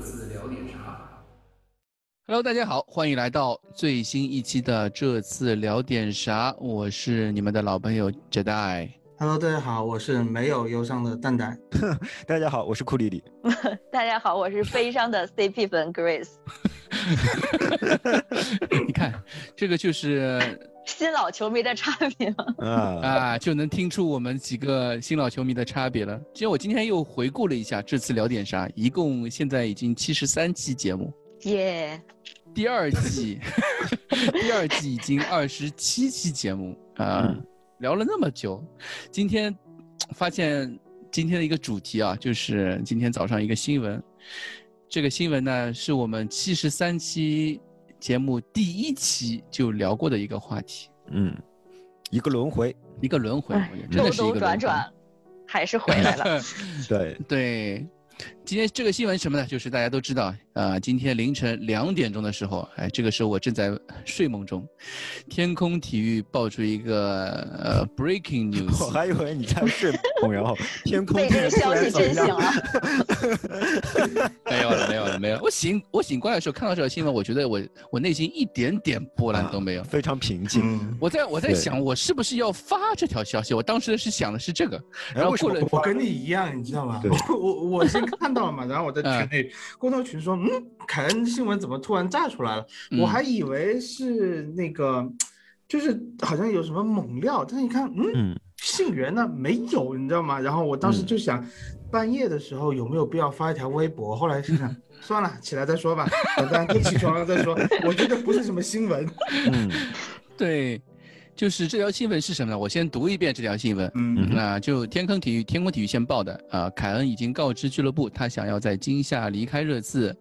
这次聊点啥？Hello，大家好，欢迎来到最新一期的这次聊点啥？我是你们的老朋友 Jedi。Hello，大家好，我是没有忧伤的蛋蛋。大家好，我是库里里。大家好，我是悲伤的 CP 粉 Grace。你看，这个就是新老球迷的差别了。啊啊，就能听出我们几个新老球迷的差别了。其实我今天又回顾了一下，这次聊点啥？一共现在已经七十三期节目。耶！第二季，第二季已经二十七期节目啊。聊了那么久，今天发现今天的一个主题啊，就是今天早上一个新闻。这个新闻呢，是我们七十三期节目第一期就聊过的一个话题。嗯，一个轮回，一个轮回，兜兜转转，还是回来了。对 对。今天这个新闻什么呢？就是大家都知道啊，今天凌晨两点钟的时候，哎，这个时候我正在睡梦中，天空体育爆出一个呃 breaking news，我还以为你在睡梦，然后天空被这个消息震醒了。没有了，没有了，没有。我醒我醒过来的时候看到这条新闻，我觉得我我内心一点点波澜都没有，非常平静。我在我在想，我是不是要发这条消息？我当时是想的是这个，然后过了，我跟你一样，你知道吗？我我我先看到了嘛，然后我在群内沟通群说，嗯，凯恩新闻怎么突然炸出来了？我还以为是那个，就是好像有什么猛料，但是一看，嗯，信源呢没有，你知道吗？然后我当时就想，半夜的时候有没有必要发一条微博？后来想想，算了，起来再说吧，等等起床了再说。我觉得不是什么新闻。嗯，对。就是这条新闻是什么呢？我先读一遍这条新闻。嗯，那就天坑体育，天空体育先报的啊。凯恩已经告知俱乐部，他想要在今夏离开热刺。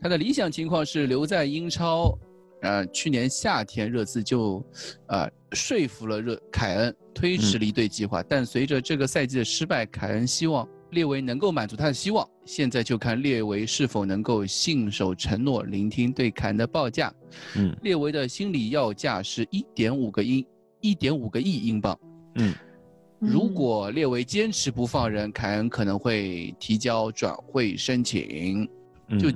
他的理想情况是留在英超。呃，去年夏天热刺就，呃，说服了热凯恩推迟离队计划。但随着这个赛季的失败，凯恩希望列维能够满足他的希望。现在就看列维是否能够信守承诺，聆听对凯恩的报价。嗯，列维的心理要价是一点五个英。一点五个亿英镑，嗯，如果列为坚持不放人，凯恩可能会提交转会申请。就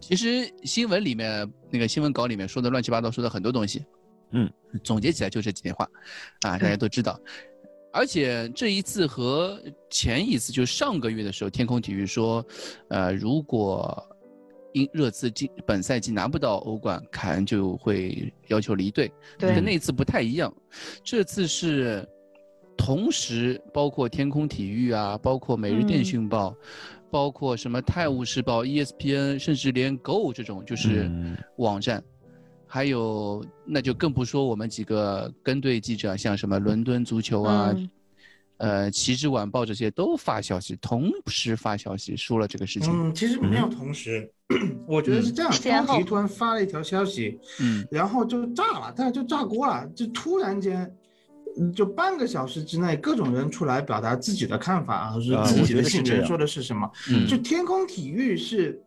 其实新闻里面那个新闻稿里面说的乱七八糟，说的很多东西，嗯，总结起来就这几句话，啊，大家都知道。而且这一次和前一次，就上个月的时候，天空体育说，呃，如果。因热刺今本赛季拿不到欧冠，凯恩就会要求离队，跟那次不太一样。这次是同时，包括天空体育啊，包括每日电讯报，包括什么泰晤士报、ESPN，甚至连 Go 这种就是网站，还有那就更不说我们几个跟队记者，像什么伦敦足球啊。呃，旗帜晚报这些都发消息，同时发消息说了这个事情。嗯，其实没有同时，我觉得是这样，天空突然发了一条消息，嗯，然后就炸了，但是就炸锅了，就突然间，就半个小时之内，各种人出来表达自己的看法啊，是自己的信源说的是什么？嗯，就天空体育是，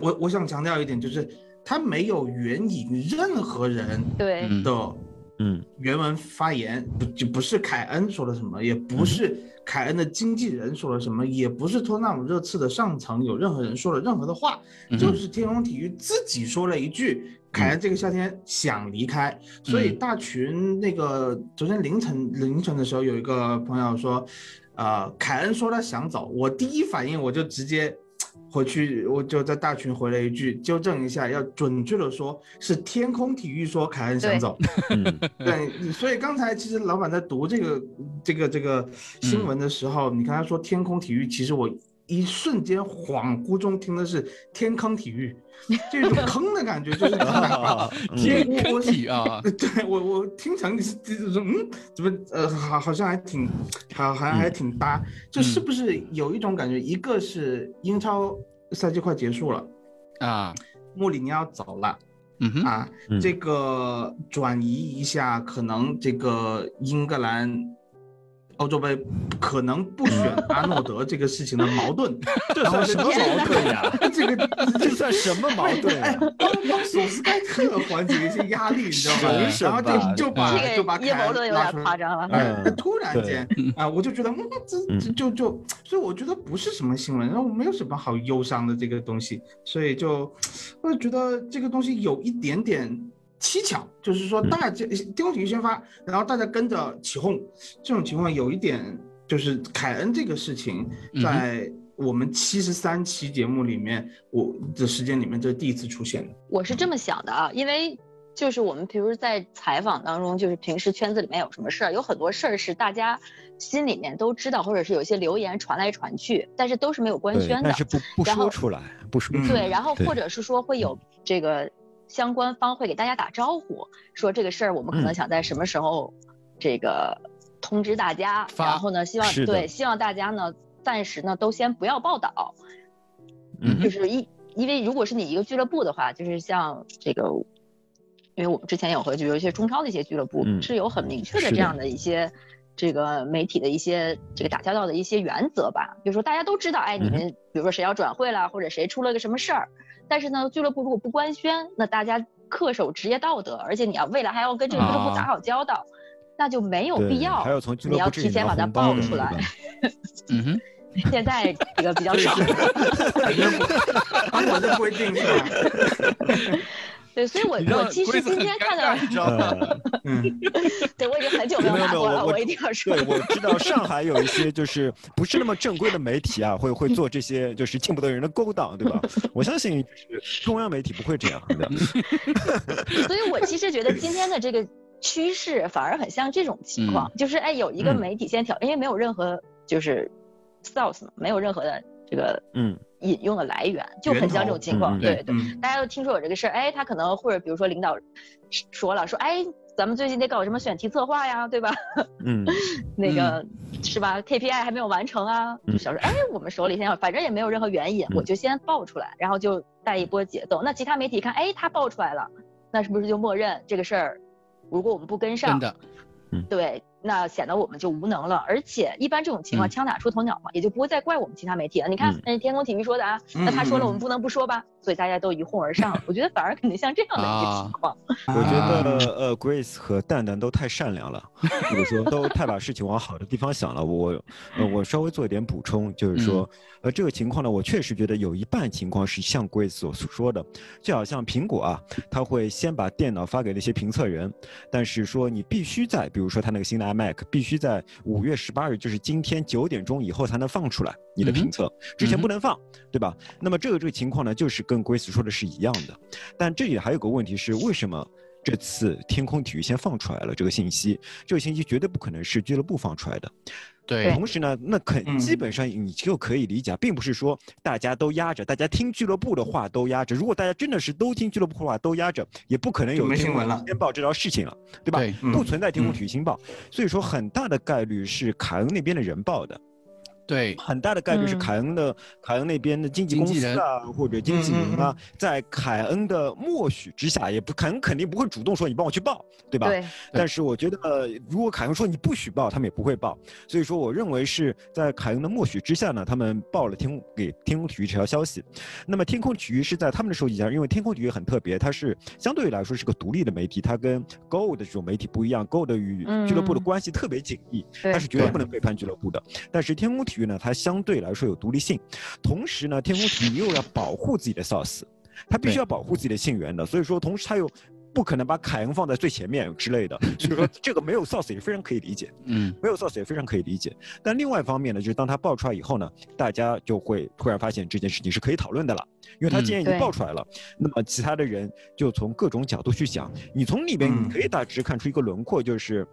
我我想强调一点，就是他没有援引任何人对的。嗯，原文发言不就不是凯恩说了什么，也不是凯恩的经纪人说了什么，也不是托纳姆热刺的上层有任何人说了任何的话，就是天空体育自己说了一句，凯恩这个夏天想离开，所以大群那个昨天凌晨凌晨的时候有一个朋友说，呃，凯恩说他想走，我第一反应我就直接。回去我就在大群回了一句，纠正一下，要准确的说，是天空体育说凯恩想走。对，所以刚才其实老板在读这个这个这个新闻的时候，你看他说天空体育，其实我。一瞬间恍惚中听的是天坑体育，这种坑的感觉，就是天坑体啊。对我我听成就是说，嗯，怎么呃好好像还挺好，好像还挺搭，就是不是有一种感觉？一个是英超赛季快结束了啊，穆里尼奥走了，嗯哼啊，这个转移一下，可能这个英格兰。欧洲杯可能不选阿诺德这个事情的矛盾，这算什么矛盾呀？这个这算什么矛盾？哎，帮帮索斯盖特缓解一些压力，你知道吗？然后就就把就把阴谋论有点夸张了。哎，突然间啊，我就觉得，嗯，这就就，所以我觉得不是什么新闻，然后没有什么好忧伤的这个东西，所以就我就觉得这个东西有一点点。蹊跷，就是说大家天空体育先发，然后大家跟着起哄，这种情况有一点，就是凯恩这个事情，在我们七十三期节目里面，我的时间里面这是第一次出现的。我是这么想的啊，因为就是我们比如在采访当中，就是平时圈子里面有什么事儿，有很多事儿是大家心里面都知道，或者是有些留言传来传去，但是都是没有官宣的，但是不不说出来，不说对，然后或者是说会有这个。相关方会给大家打招呼，说这个事儿我们可能想在什么时候，这个通知大家。然后呢，希望对希望大家呢暂时呢都先不要报道。嗯，就是一因为如果是你一个俱乐部的话，就是像这个，因为我们之前有和就有一些中超的一些俱乐部是有很明确的这样的一些这个媒体的一些这个打交道的一些原则吧。比如说大家都知道，哎，你们比如说谁要转会了，或者谁出了个什么事儿。但是呢，俱乐部如果不官宣，那大家恪守职业道德，而且你要未来还要跟这个俱乐部打好交道，那就没有必要。还要从俱乐部你要提前把它报出来。嗯哼，现在这个比较 少。我这规定是。对，所以我我其实今天看到，你知道吗 嗯，对我已经很久没有拿过了，我一定要说。对，我知道上海有一些就是不是那么正规的媒体啊，会会做这些就是见不得人的勾当，对吧？我相信中央媒体不会这样的。所以我其实觉得今天的这个趋势反而很像这种情况，就是哎，有一个媒体先挑，因为没有任何就是 source 嘛，没有任何的这个嗯。引用的来源就很像这种情况，对对，大家都听说有这个事儿，哎，他可能或者比如说领导说了，说哎，咱们最近得搞什么选题策划呀，对吧？嗯，那个是吧？KPI 还没有完成啊，就想说哎，我们手里现在反正也没有任何原因，我就先爆出来，然后就带一波节奏。那其他媒体看，哎，他爆出来了，那是不是就默认这个事儿？如果我们不跟上，真的，嗯，对。那显得我们就无能了，而且一般这种情况枪打出头鸟嘛，也就不会再怪我们其他媒体了。你看，那天空体育说的啊，那他说了，我们不能不说吧？所以大家都一哄而上。我觉得反而可能像这样的一个情况。我觉得呃，Grace 和蛋蛋都太善良了，或者说都太把事情往好的地方想了。我呃，我稍微做一点补充，就是说，呃，这个情况呢，我确实觉得有一半情况是像 Grace 所说的，就好像苹果啊，他会先把电脑发给那些评测人，但是说你必须在，比如说他那个新的。iMac 必须在五月十八日，就是今天九点钟以后才能放出来你的评测，之前不能放，对吧？那么这个这个情况呢，就是跟 Grace 说的是一样的。但这里还有个问题是，为什么这次天空体育先放出来了这个信息？这个信息绝对不可能是俱乐部放出来的。对，同时呢，那肯基本上你就可以理解，并不是说大家都压着，大家听俱乐部的话都压着。如果大家真的是都听俱乐部的话都压着，也不可能有新闻了，先报这条事情了，对吧？对不存在天空体育新报，所以说很大的概率是凯恩那边的人报的。对，很大的概率是凯恩的凯恩那边的经纪公司啊，或者经纪人啊，在凯恩的默许之下，也不凯恩肯定不会主动说你帮我去报，对吧？对。但是我觉得，如果凯恩说你不许报，他们也不会报。所以说，我认为是在凯恩的默许之下呢，他们报了天空给天空体育这条消息。那么天空体育是在他们的手底下，因为天空体育很特别，它是相对来说是个独立的媒体，它跟 Go 的这种媒体不一样，Go 的与俱乐部的关系特别紧密，它是绝对不能背叛俱乐部的。但是天空体育呢，它相对来说有独立性，同时呢，天空 体育又要保护自己的 source，它必须要保护自己的信源的，所以说同时它又不可能把凯恩放在最前面之类的，所以说 这个没有 source 也非常可以理解，嗯，没有 source 也非常可以理解。但另外一方面呢，就是当它爆出来以后呢，大家就会突然发现这件事情是可以讨论的了，因为它既然已经爆出来了，那么其他的人就从各种角度去想，你从里边你可以大致看出一个轮廓，就是。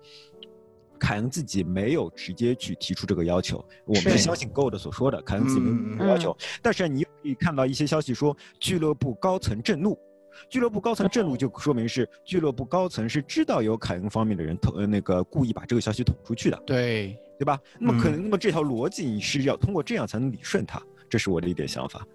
凯恩自己没有直接去提出这个要求，我们是相信 Gold 所说的，凯恩自己没有要求。但是你可以看到一些消息说，俱乐部高层震怒，俱乐部高层震怒就说明是俱乐部高层是知道有凯恩方面的人捅呃那个故意把这个消息捅出去的，对对吧？那么可能那么这条逻辑你是要通过这样才能理顺它，这是我的一点想法。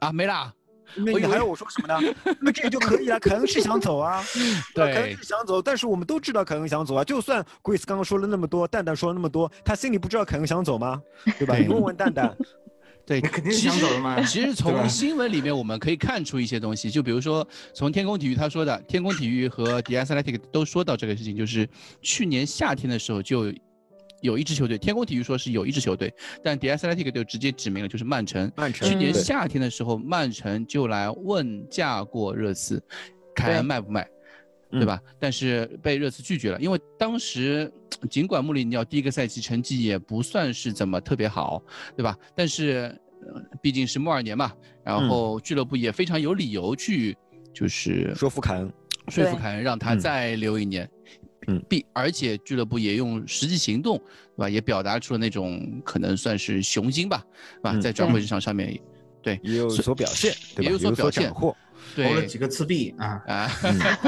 啊，没啦。那你还要我说什么呢？那这个就可以了。凯恩是想走啊，对，凯恩是想走，但是我们都知道凯恩想走啊。就算 Grace 刚刚说了那么多，蛋蛋说了那么多，他心里不知道凯恩想走吗？对吧？你问问蛋蛋。对，肯定是想走的嘛。其实从新闻里面我们可以看出一些东西，就比如说从天空体育他说的，天空体育和 The Athletic 都说到这个事情，就是去年夏天的时候就有一支球队，天空体育说是有一支球队，但 The Athletic 就直接指明了就是曼城。曼城去年夏天的时候，曼城就来问价过热刺，凯恩卖不卖，对吧？但是被热刺拒绝了，因为当时尽管穆里尼奥第一个赛季成绩也不算是怎么特别好，对吧？但是毕竟是穆尔年嘛，然后俱乐部也非常有理由去就是说服凯恩，说服凯恩让他再留一年。嗯，并而且俱乐部也用实际行动，对吧？也表达出了那种可能算是雄心吧，对吧？在转会市场上面，对，也有所表现，对吧？有所表现，获，投了几个次币啊啊，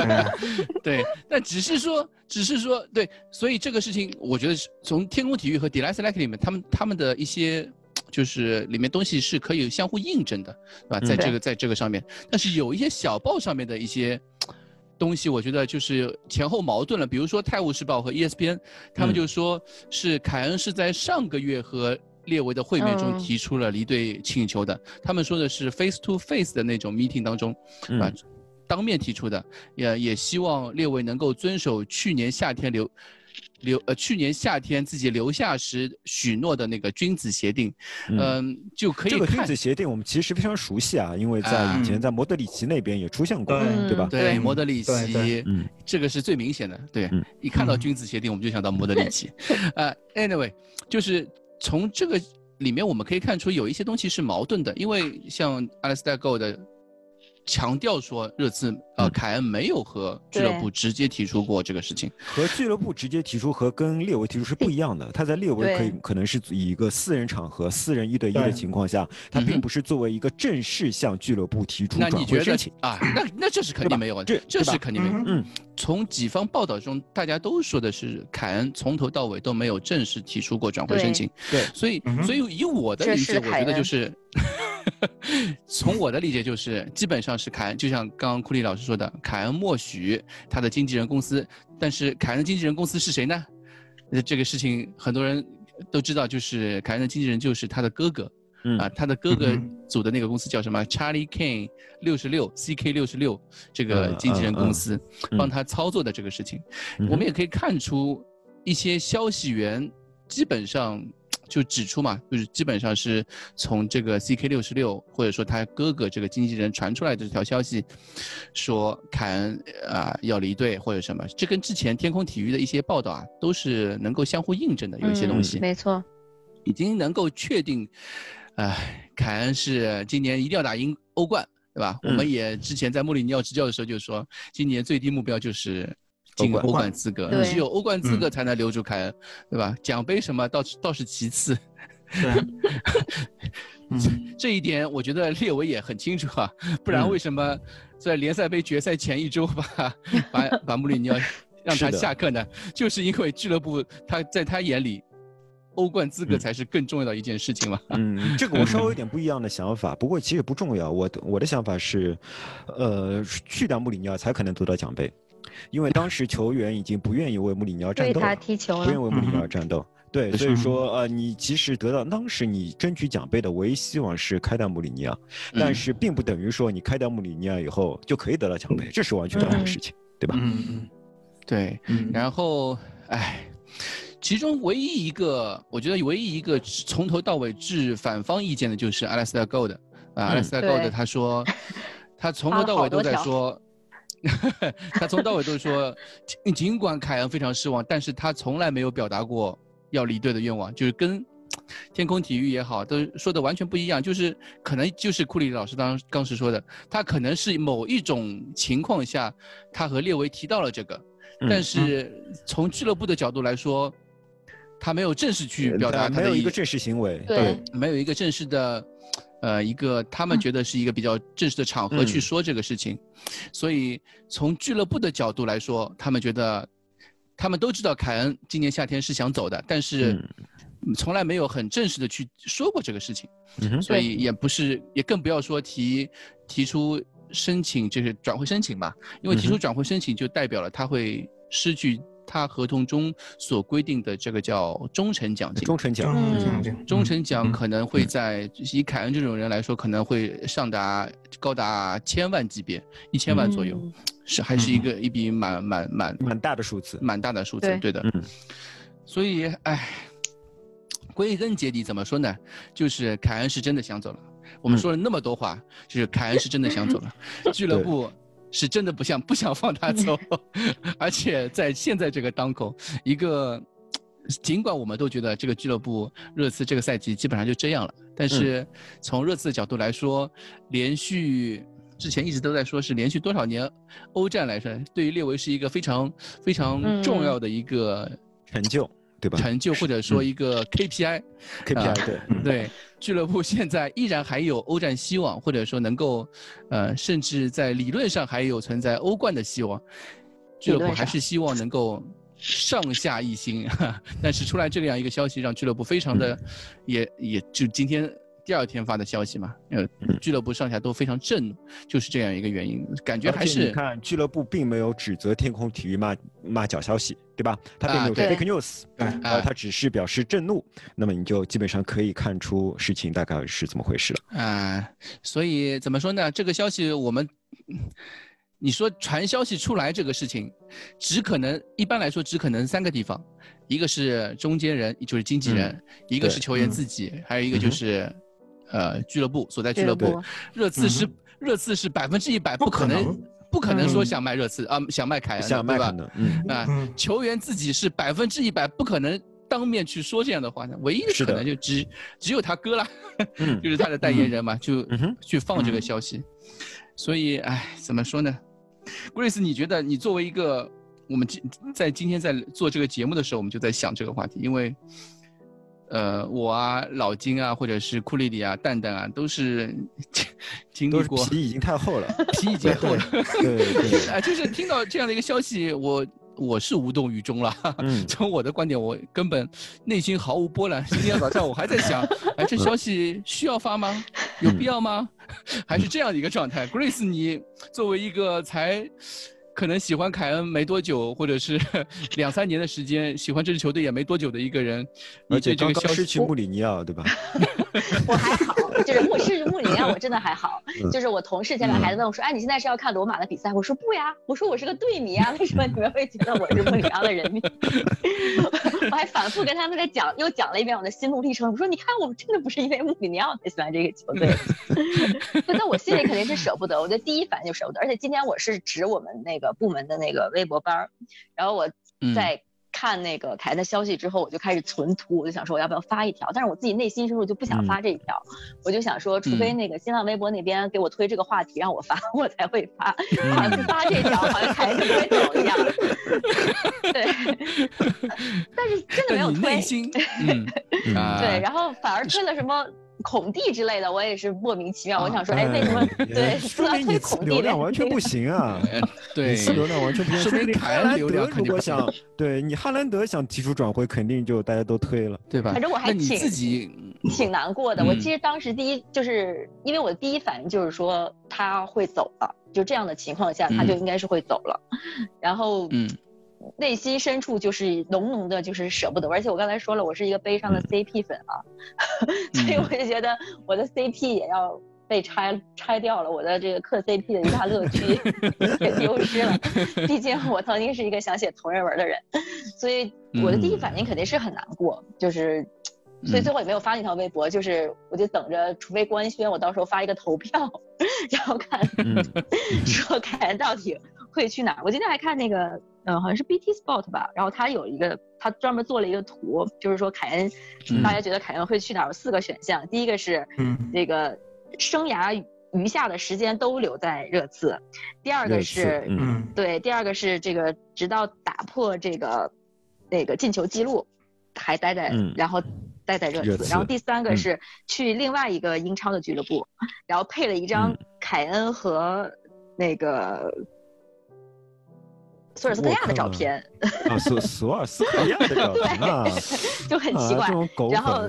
对，但只是说，只是说，对，所以这个事情，我觉得是从天空体育和 d e l i s l e k 里面，他们他们的一些就是里面东西是可以相互印证的，对吧？在这个在这个上面，但是有一些小报上面的一些。东西我觉得就是前后矛盾了，比如说《泰晤士报》和 ESPN，他们就说是凯恩是在上个月和列维的会面中提出了离队请求的，他们说的是 face to face 的那种 meeting 当中，啊，当面提出的，也也希望列维能够遵守去年夏天留。留呃，去年夏天自己留下时许诺的那个君子协定，嗯，就可以。这个君子协定我们其实非常熟悉啊，因为在以前在莫德里奇那边也出现过，对吧？对，莫德里奇，嗯，这个是最明显的。对，一看到君子协定，我们就想到莫德里奇。呃，anyway，就是从这个里面我们可以看出有一些东西是矛盾的，因为像 Alistair Go 的。强调说热刺呃凯恩没有和俱乐部直接提出过这个事情，和俱乐部直接提出和跟列维提出是不一样的。他在列维可以可能是以一个私人场合、私人一对一的情况下，他并不是作为一个正式向俱乐部提出转会申请啊。那那这是肯定没有，这这是肯定没有。嗯，从几方报道中，大家都说的是凯恩从头到尾都没有正式提出过转会申请。对，所以所以以我的理解，我觉得就是。从我的理解就是，基本上是凯恩，就像刚刚库里老师说的，凯恩默许他的经纪人公司，但是凯恩的经纪人公司是谁呢？这个事情很多人都知道，就是凯恩的经纪人就是他的哥哥，啊，他的哥哥组的那个公司叫什么？Charlie Kane 六十六 CK 六十六这个经纪人公司帮他操作的这个事情，我们也可以看出一些消息源基本上。就指出嘛，就是基本上是从这个 CK 六十六或者说他哥哥这个经纪人传出来的这条消息，说凯恩啊要离队或者什么，这跟之前天空体育的一些报道啊都是能够相互印证的，有一些东西。没错，已经能够确定，哎，凯恩是今年一定要打赢欧冠，对吧？我们也之前在穆里尼奥执教的时候就说，今年最低目标就是。进欧冠资格，只有欧冠资格才能留住凯恩，对吧？奖杯什么倒是倒是其次。对，这一点我觉得列维也很清楚啊，不然为什么在联赛杯决赛前一周把把 把穆里尼奥让他下课呢？就是因为俱乐部他在他眼里，欧冠资格才是更重要的一件事情嘛。嗯，这个我稍微有点不一样的想法，不过其实不重要。我我的想法是，呃，去掉穆里尼奥才可能得到奖杯。因为当时球员已经不愿意为穆里尼奥战斗，他踢球不愿意为穆里尼奥战斗。对，所以说呃，你其实得到当时你争取奖杯的唯一希望是开掉穆里尼奥，但是并不等于说你开掉穆里尼奥以后就可以得到奖杯，这是完全两回事情，对吧？嗯嗯，对。然后，哎，其中唯一一个我觉得唯一一个从头到尾持反方意见的就是阿拉斯加 Gold 啊，阿拉斯加 Gold 他说，他从头到尾都在说。他从到尾都说，尽管凯恩非常失望，但是他从来没有表达过要离队的愿望，就是跟天空体育也好，都说的完全不一样。就是可能就是库里老师当当时说的，他可能是某一种情况下，他和列维提到了这个，但是从俱乐部的角度来说，他没有正式去表达，没有一个正式行为，对，没有一个正式的。呃，一个他们觉得是一个比较正式的场合去说这个事情，所以从俱乐部的角度来说，他们觉得，他们都知道凯恩今年夏天是想走的，但是从来没有很正式的去说过这个事情，所以也不是，也更不要说提提出申请，就是转会申请吧，因为提出转会申请就代表了他会失去他合同中所规定的这个叫忠诚奖金。忠诚奖，忠诚奖可能会在以凯恩这种人来说，可能会上达高达千万级别，一千万左右，是还是一个一笔蛮蛮蛮蛮大的数字，蛮大的数字，对的，嗯，所以哎。归根结底怎么说呢？就是凯恩是真的想走了。我们说了那么多话，就是凯恩是真的想走了。俱乐部是真的不想 不想放他走，而且在现在这个当口，一个尽管我们都觉得这个俱乐部热刺这个赛季基本上就这样了，但是从热刺的角度来说，连续之前一直都在说是连续多少年欧战来说，对于列维是一个非常非常重要的一个成就。对吧？成就或者说一个 KPI，KPI 对对，俱乐部现在依然还有欧战希望，或者说能够，呃，甚至在理论上还有存在欧冠的希望，俱乐部还是希望能够上下一心，但是出来这样一个消息，让俱乐部非常的，也也就今天。第二天发的消息嘛，呃，俱乐部上下都非常震怒，就是这样一个原因，感觉还是你看俱乐部并没有指责天空体育骂骂假消息，对吧？他并没有 fake news，啊，他只是表示震怒，那么你就基本上可以看出事情大概是怎么回事了啊。所以怎么说呢？这个消息我们，你说传消息出来这个事情，只可能一般来说只可能三个地方，一个是中间人，就是经纪人，一个是球员自己，还有一个就是。呃，俱乐部所在俱乐部，热刺是热刺是百分之一百不可能，不可能说想卖热刺啊，想卖凯恩，对吧？嗯啊，球员自己是百分之一百不可能当面去说这样的话的，唯一的可能就只只有他哥了，就是他的代言人嘛，就去放这个消息。所以，哎，怎么说呢？Grace，你觉得你作为一个我们今在今天在做这个节目的时候，我们就在想这个话题，因为。呃，我啊，老金啊，或者是库里里啊，蛋蛋啊，都是 经历过。皮已经太厚了，皮已经厚了。对对。啊，就是听到这样的一个消息，我我是无动于衷了。嗯。从我的观点，我根本内心毫无波澜。今天早上我还在想，哎，这消息需要发吗？有必要吗？还是这样的一个状态？Grace，你作为一个才。可能喜欢凯恩没多久，或者是 两三年的时间，喜欢这支球队也没多久的一个人，而且刚刚失去穆里尼奥，对吧？我还好，就是穆是穆里尼奥，我真的还好。就是我同事前两孩子问我说：“哎，你现在是要看罗马的比赛？”我说：“不呀，我说我是个队迷啊，为什么你们会觉得我是穆里尼奥的人迷？” 我还反复跟他们在讲，又讲了一遍我的心路历程。我说：“你看，我们真的不是因为穆里尼奥才喜欢这个球队，那我心里肯定是舍不得。我的第一反应就舍不得。而且今天我是指我们那。”个部门的那个微博班儿，然后我在看那个凯恩的消息之后，我就开始存图，我就想说我要不要发一条，但是我自己内心深处就不想发这一条，我就想说，除非那个新浪微博那边给我推这个话题让我发，我才会发，好像发这条好像凯恩就会走一样。对，但是真的没有推。嗯，对，然后反而推了什么？孔蒂之类的，我也是莫名其妙。我想说，哎，为什么？对，说到推孔蒂，流量完全不行啊！对，流量完全不行。说明凯恩流量如果想对你哈兰德想提出转会，肯定就大家都推了，对吧？反正我还挺自己挺难过的。我其实当时第一就是因为我的第一反应就是说他会走了，就这样的情况下他就应该是会走了。然后嗯。内心深处就是浓浓的，就是舍不得。而且我刚才说了，我是一个悲伤的 CP 粉啊，所以我就觉得我的 CP 也要被拆拆掉了，我的这个磕 CP 的一大乐趣 也丢失了。毕竟我曾经是一个想写同人文的人，所以我的第一反应肯定是很难过，就是，所以最后也没有发那条微博，就是我就等着，除非官宣，我到时候发一个投票，然后看说凯恩到底会去哪儿。我今天还看那个。嗯，好像是 BT Sport 吧，然后他有一个，他专门做了一个图，就是说凯恩，大家觉得凯恩会去哪儿？有四个选项，第一个是，那个生涯余下的时间都留在热刺，第二个是，嗯，对，第二个是这个直到打破这个那个进球记录，还待在，然后待在热刺，然后第三个是去另外一个英超的俱乐部，然后配了一张凯恩和那个。索尔斯克亚的照片。啊，索索尔斯克亚的照片啊，就很奇怪。然后，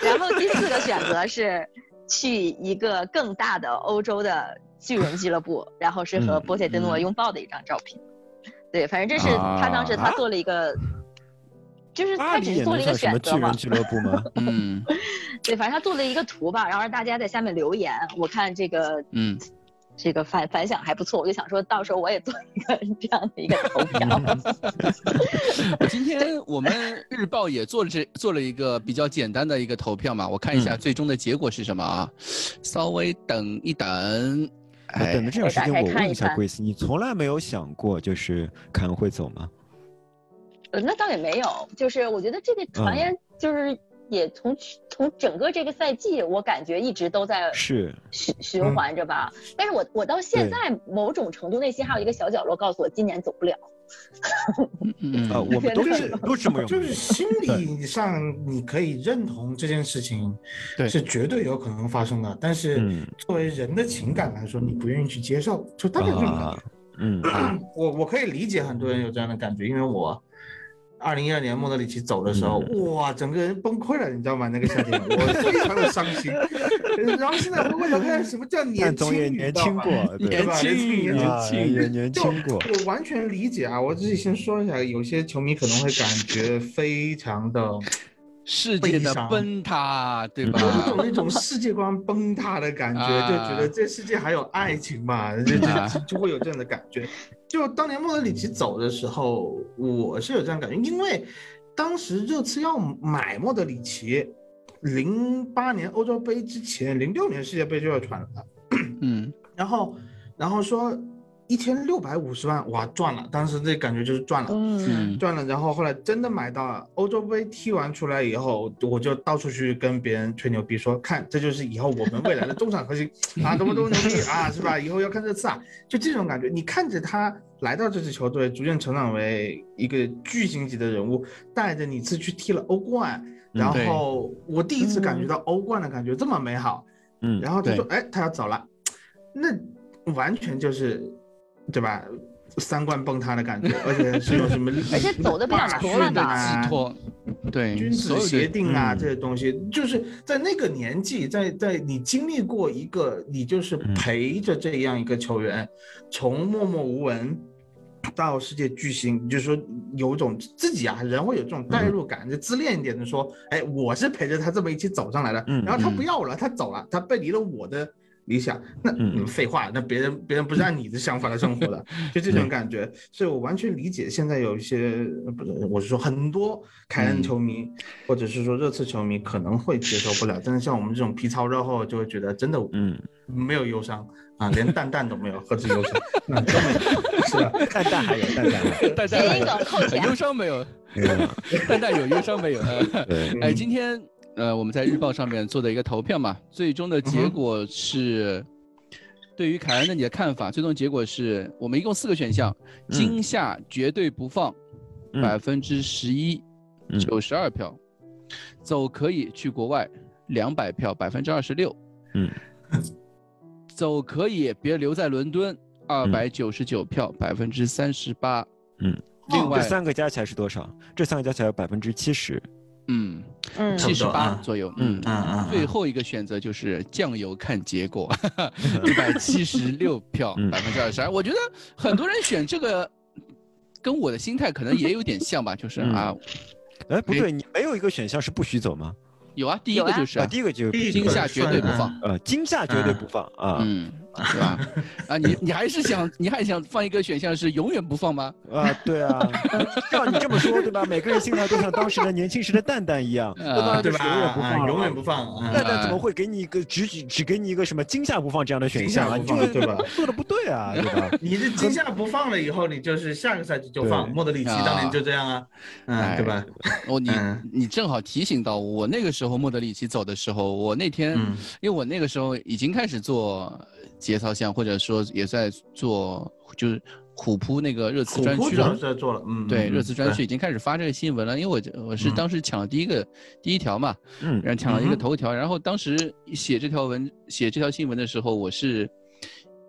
然后第四个选择是去一个更大的欧洲的巨人俱乐部，然后是和波切蒂诺拥抱的一张照片。对，反正这是他当时他做了一个。就是他只是做了一个选择嘛。俱乐部吗？嗯，对，反正他做了一个图吧，然后让大家在下面留言。我看这个，嗯，这个反反响还不错，我就想说到时候我也做一个 这样的一个投票。今天我们日报也做了这做了一个比较简单的一个投票嘛，我看一下最终的结果是什么啊？稍微等一等，哎等的这段时间我问一下 Grace，你从来没有想过就是凯恩会走吗？呃，那倒也没有，就是我觉得这个传言就是也从从整个这个赛季，我感觉一直都在是循循环着吧。但是我我到现在某种程度内心还有一个小角落告诉我，今年走不了。啊，我们都是 都这么用，就是心理上你可以认同这件事情，对，是绝对有可能发生的。但是作为人的情感来说，你不愿意去接受，就大概这种感觉。嗯，我我可以理解很多人有这样的感觉，因为我。二零一二年莫德里奇走的时候，哇，整个人崩溃了，你知道吗？那个夏天，我非常的伤心。然后现在回过头看，什么叫年轻？年轻过，对吧？年轻，年轻，年轻过。我完全理解啊！我自己先说一下，有些球迷可能会感觉非常的。世界的崩塌，对吧？有一种那种世界观崩塌的感觉，就觉得这世界还有爱情嘛，就就就会有这样的感觉。就当年莫德里奇走的时候，我是有这样感觉，因为当时热刺要买莫德里奇，零八年欧洲杯之前，零六年世界杯就要传了，嗯，然后然后说。一千六百五十万，哇，赚了！当时那感觉就是赚了，嗯，赚了。然后后来真的买到了，欧洲杯踢完出来以后，我就到处去跟别人吹牛逼，说看这就是以后我们未来的中场核心 啊，多么多么牛逼啊，是吧？以后要看热刺啊，就这种感觉。你看着他来到这支球队，逐渐成长为一个巨星级的人物，带着你次去踢了欧冠，然后我第一次感觉到欧冠的感觉这么美好，嗯，然后他说，哎，他要走了，那完全就是。对吧？三观崩塌的感觉，而且 是有什么？而且走的比较突然的寄托，对君子协定啊这些东西，就是在那个年纪，在在你经历过一个，你就是陪着这样一个球员，从默默无闻到世界巨星，就是说有种自己啊，人会有这种代入感，就自恋一点的说，哎，我是陪着他这么一起走上来的，然后他不要我了，他走了，他背离了我的。理想，那废话，那别人别人不是按你的想法来生活的，就这种感觉，所以我完全理解。现在有一些不是，我是说很多凯恩球迷，或者是说热刺球迷可能会接受不了，但是像我们这种皮糙肉厚，就会觉得真的，嗯，没有忧伤啊，连蛋蛋都没有，何止忧伤？是吧？蛋蛋还有 蛋蛋，蛋蛋有忧伤没有？蛋蛋有忧伤没有？哎，今天。呃，我们在日报上面做的一个投票嘛，最终的结果是，对于凯恩的你的看法，最终结果是我们一共四个选项，今夏绝对不放，百分之十一，九十二票，走可以去国外，两百票，百分之二十六，嗯，走可以别留在伦敦，二百九十九票，百分之三十八，嗯，另外这三个加起来是多少？这三个加起来百分之七十。嗯，七十八左右。嗯嗯嗯。最后一个选择就是酱油看结果，一百七十六票，百分之二十二。我觉得很多人选这个，跟我的心态可能也有点像吧，就是啊，哎，不对，你没有一个选项是不许走吗？有啊，第一个就是啊，第一个就是惊吓绝对不放，呃，惊吓绝对不放啊。嗯。是吧？啊，你你还是想，你还想放一个选项是永远不放吗？啊，对啊，照你这么说，对吧？每个人心态都像当时的年轻时的蛋蛋一样，对吧？对吧？永远不放，永远不放。蛋蛋怎么会给你一个只只只给你一个什么惊吓不放这样的选项啊？对吧？做的不对啊，对吧？你这惊吓不放了以后，你就是下个赛季就放。莫德里奇当年就这样啊，嗯，对吧？哦，你你正好提醒到我那个时候莫德里奇走的时候，我那天因为我那个时候已经开始做。节操项，或者说也在做，就是虎扑那个热词专区了。在做了，嗯，对，热词专区已经开始发这个新闻了。因为我我是当时抢了第一个第一条嘛，嗯，然后抢了一个头条。然后当时写这条文写这条新闻的时候，我是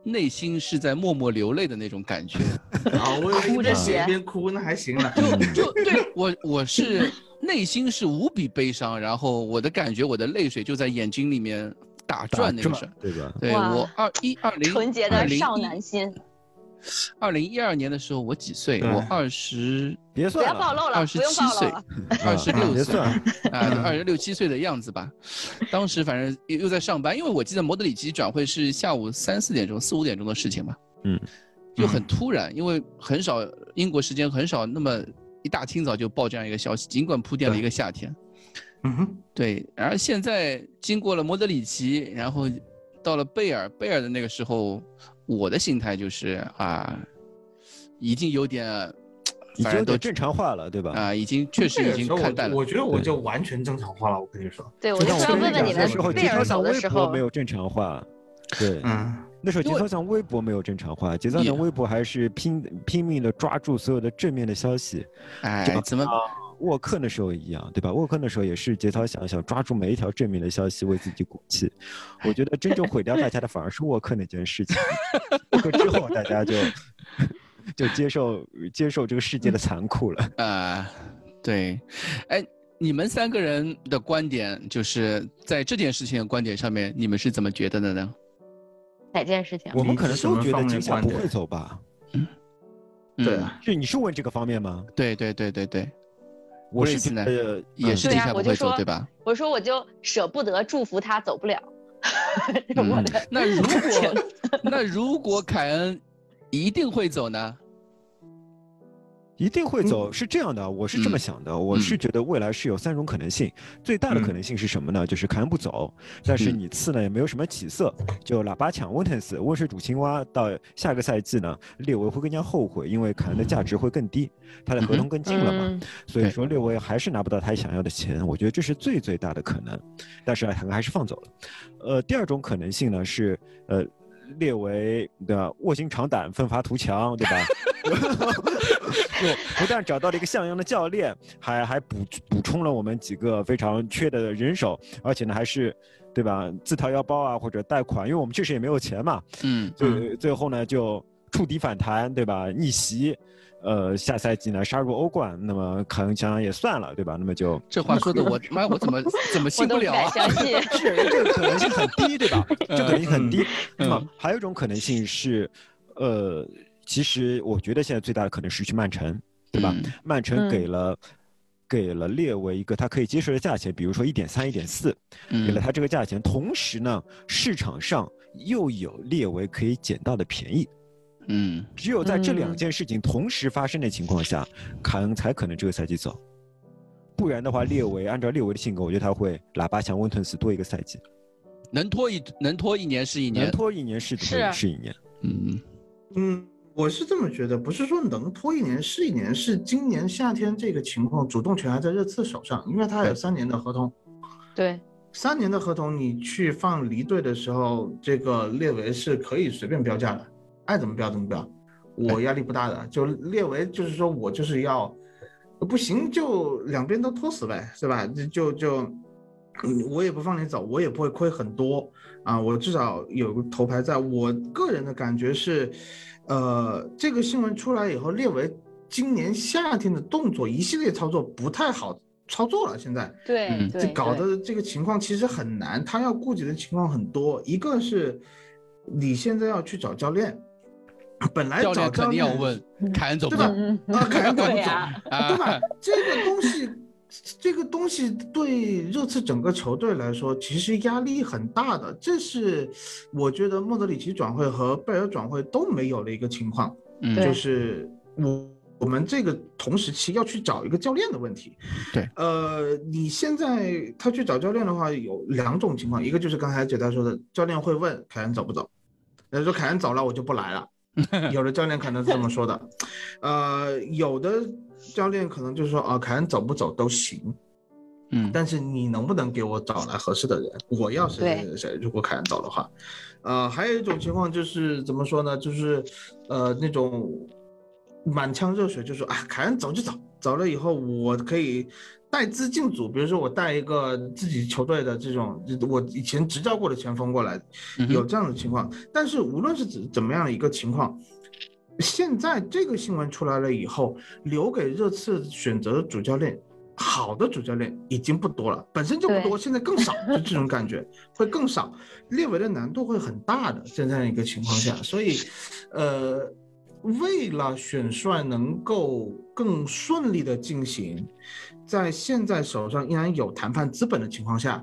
内心是在默默流泪的那种感觉。啊，我一边写一边哭，那还行了。就就对我我是内心是无比悲伤，然后我的感觉，我的泪水就在眼睛里面打转那个时候，对吧？对我二一二零纯洁的少男心。二零一二年的时候，我几岁？我二十，别算了，不要暴露了，二十七岁，二十六岁，啊，二十六七岁的样子吧。当时反正又又在上班，因为我记得摩德里奇转会是下午三四点钟、四五点钟的事情嘛。嗯，就很突然，因为很少英国时间很少那么一大清早就报这样一个消息，尽管铺垫了一个夏天。嗯哼，对。然而现在经过了莫德里奇，然后到了贝尔，贝尔的那个时候。我的心态就是啊，已经有点，已经都正常化了，对吧？啊，已经确实已经看淡了。我觉得我就完全正常化了，我跟你说。对，我就要问问你们，贝尔走的时候没有正常化。对，嗯，那时候节操像微博没有正常化，节操像微博还是拼拼命的抓住所有的正面的消息。哎，怎么？沃克那时候一样，对吧？沃克那时候也是节操想想抓住每一条正面的消息为自己鼓气。我觉得真正毁掉大家的反而是沃克那件事情。沃克之后大家就 就接受接受这个世界的残酷了。啊，对。哎，你们三个人的观点就是在这件事情的观点上面，你们是怎么觉得的呢？哪件事情？我们可能都觉得金夏不会走吧？嗯，对啊。就你是问这个方面吗？对对对对对。我是呢，也是地下不会走，对吧？我说我就舍不得祝福他走不了。那如果那如果凯恩一定会走呢？一定会走，是这样的，我是这么想的，我是觉得未来是有三种可能性，最大的可能性是什么呢？就是凯恩不走，但是你次呢也没有什么起色，就喇叭抢温特斯，温水煮青蛙，到下个赛季呢，列维会更加后悔，因为凯恩的价值会更低，他的合同更近了嘛，所以说列维还是拿不到他想要的钱，我觉得这是最最大的可能，但是还是放走了。呃，第二种可能性呢是，呃，列维的卧薪尝胆，奋发图强，对吧？就不但找到了一个像样的教练，还还补补充了我们几个非常缺的人手，而且呢还是，对吧？自掏腰包啊，或者贷款，因为我们确实也没有钱嘛。嗯。最最后呢就触底反弹，对吧？逆袭，呃，下赛季呢杀入欧冠，那么可能想想也算了，对吧？那么就这话说的我妈我怎么怎么信不了啊？是这个可能性很低，对吧？这可能性很低。那么还有一种可能性是，呃。其实我觉得现在最大的可能是去曼城，对吧？曼城给了给了列维一个他可以接受的价钱，比如说一点三、一点四，给了他这个价钱。同时呢，市场上又有列维可以捡到的便宜。嗯，只有在这两件事情同时发生的情况下，凯恩才可能这个赛季走。不然的话，列维按照列维的性格，我觉得他会喇叭强温吞死多一个赛季。能拖一能拖一年是一年，能拖一年是是是一年。嗯嗯。我是这么觉得，不是说能拖一年是一年，是今年夏天这个情况，主动权还在热刺手上，因为他有三年的合同。对，三年的合同，你去放离队的时候，这个列维是可以随便标价的，爱怎么标怎么标，我压力不大的。就列维就是说我就是要，不行就两边都拖死呗，是吧？就就，嗯，我也不放你走，我也不会亏很多啊，我至少有个头牌在。我个人的感觉是。呃，这个新闻出来以后，列为今年夏天的动作一系列操作不太好操作了。现在对，这搞的这个情况其实很难，他要顾及的情况很多。一个是你现在要去找教练，本来找教练要问凯恩走不走，啊，凯恩 走不走，对吧？这个东西。这个东西对热刺整个球队来说，其实压力很大的。这是我觉得莫德里奇转会和贝尔转会都没有的一个情况。嗯，就是我我们这个同时期要去找一个教练的问题。对，呃，你现在他去找教练的话，有两种情况，一个就是刚才姐大说的，教练会问凯恩走不走，那说凯恩走了我就不来了。有的教练可能是这么说的，呃，有的。教练可能就是说啊，凯恩走不走都行，嗯，但是你能不能给我找来合适的人？我要谁谁谁？如果凯恩走的话，呃，还有一种情况就是怎么说呢？就是呃那种满腔热血，就说啊，凯恩走就走，走了以后我可以带资进组，比如说我带一个自己球队的这种，我以前执教过的前锋过来，有这样的情况。但是无论是怎怎么样的一个情况，现在这个新闻出来了以后，留给热刺选择的主教练。好的主教练已经不多了，本身就不多，现在更少，就这种 感觉会更少，列维的难度会很大的，在这样一个情况下，所以，呃，为了选帅能够更顺利的进行，在现在手上依然有谈判资本的情况下，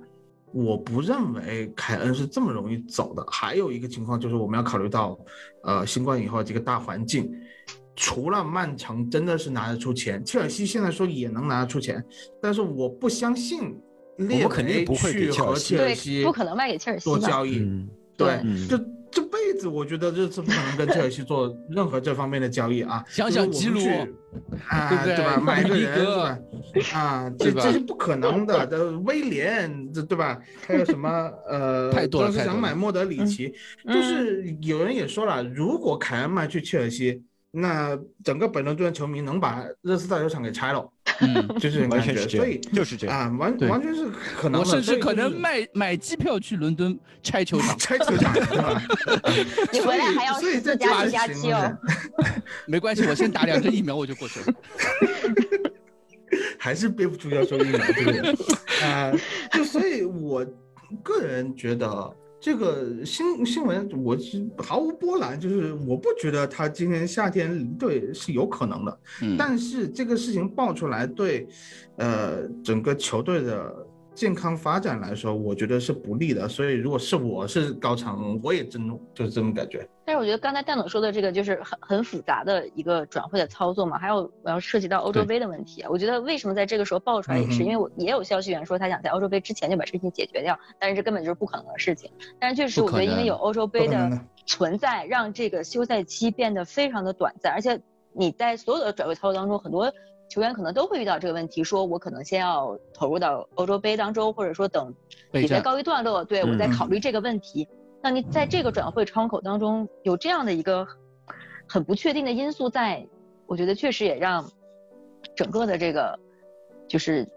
我不认为凯恩是这么容易走的。还有一个情况就是我们要考虑到，呃，新冠以后这个大环境。除了曼城真的是拿得出钱，切尔西现在说也能拿得出钱，但是我不相信列维去和切尔西不可能卖给切尔西做交易，对，就这辈子我觉得这次不可能跟切尔西做任何这方面的交易啊。想想吉鲁啊，对吧？买个人？啊，这这是不可能的。这威廉，这对吧？还有什么呃，太多了。想买莫德里奇，就是有人也说了，如果凯恩卖去切尔西。那整个本伦敦的球迷能把热刺大球场给拆了，嗯，就是完全是所以就是这样啊，完完全是可能。我甚至可能卖买机票去伦敦拆球场，拆球场，对吧？你回来还要再加加期哦。没关系，我先打两针疫苗我就过去了。还是憋不住要说疫苗，对不对？啊，就所以我个人觉得。这个新新闻我是毫无波澜，就是我不觉得他今年夏天离队是有可能的，但是这个事情爆出来对，呃，整个球队的。健康发展来说，我觉得是不利的。所以，如果是我是高层，我也震怒，就是这种感觉。但是，我觉得刚才蛋总说的这个就是很很复杂的一个转会的操作嘛。还有，我要涉及到欧洲杯的问题。我觉得为什么在这个时候爆出来，也是因为我也有消息源说他想在欧洲杯之前就把事情解决掉，但是这根本就是不可能的事情。但是确实，我觉得因为有欧洲杯的存在，让这个休赛期变得非常的短暂，而且你在所有的转会操作当中，很多。球员可能都会遇到这个问题，说我可能先要投入到欧洲杯当中，或者说等比赛告一段落，对我再考虑这个问题。那你在这个转会窗口当中有这样的一个很不确定的因素在，我觉得确实也让整个的这个就是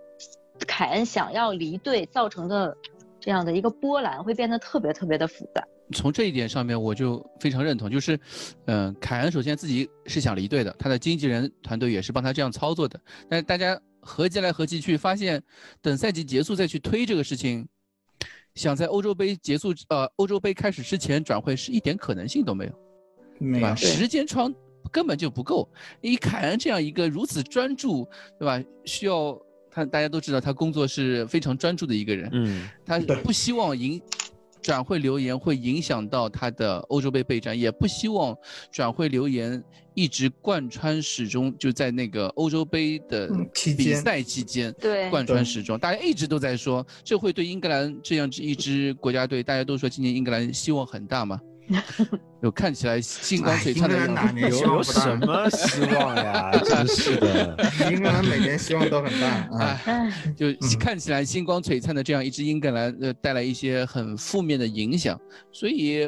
凯恩想要离队造成的这样的一个波澜会变得特别特别的复杂。从这一点上面，我就非常认同，就是，嗯，凯恩首先自己是想离队的，他的经纪人团队也是帮他这样操作的。但是大家合计来合计去，发现等赛季结束再去推这个事情，想在欧洲杯结束呃欧洲杯开始之前转会是一点可能性都没有，对吧？时间窗根本就不够。以凯恩这样一个如此专注，对吧？需要他大家都知道他工作是非常专注的一个人，嗯，他不希望赢。转会留言会影响到他的欧洲杯备战，也不希望转会留言一直贯穿始终，就在那个欧洲杯的比赛期间，对，贯穿始终。大家一直都在说，这会对英格兰这样一支国家队，大家都说今年英格兰希望很大嘛。有看起来星光璀璨的样子，有什么希望呀？真是的，英格兰每年希望都很大啊。就看起来星光璀璨的这样一支英格兰，呃，带来一些很负面的影响。所以，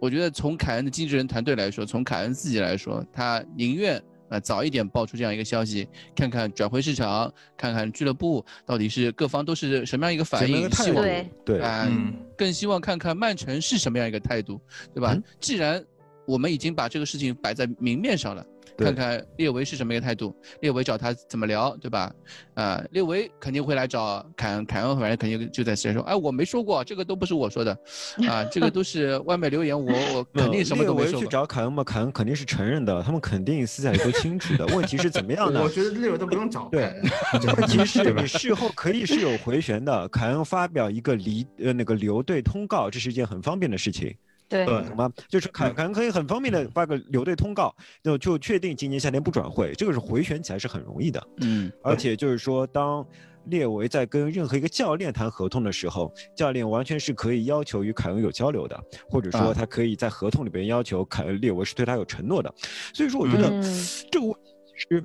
我觉得从凯恩的经纪人团队来说，从凯恩自己来说，他宁愿。啊，早一点爆出这样一个消息，看看转会市场，看看俱乐部到底是各方都是什么样一个反应，希望对嗯，更希望看看曼城是什么样一个态度，对吧？既然我们已经把这个事情摆在明面上了。看看列维是什么一个态度，列维找他怎么聊，对吧？啊，列维肯定会来找凯恩，凯恩反正肯定就在私下说，哎，我没说过，这个都不是我说的，啊，这个都是外面留言，我我肯定什么都没说。列维去找凯恩嘛，凯恩肯定是承认的，他们肯定私下里都清楚的。问题是怎么样呢？我觉得列维都不用找。对，问题是你事后可以是有回旋的，凯恩发表一个离呃那个留队通告，这是一件很方便的事情。对，懂吗？就是凯凯恩可以很方便的发个留队通告，就就确定今年夏天不转会，这个是回旋起来是很容易的。嗯，而且就是说，当列维在跟任何一个教练谈合同的时候，教练完全是可以要求与凯恩有交流的，或者说他可以在合同里边要求凯恩列维是对他有承诺的。所以说，我觉得 这个问题其实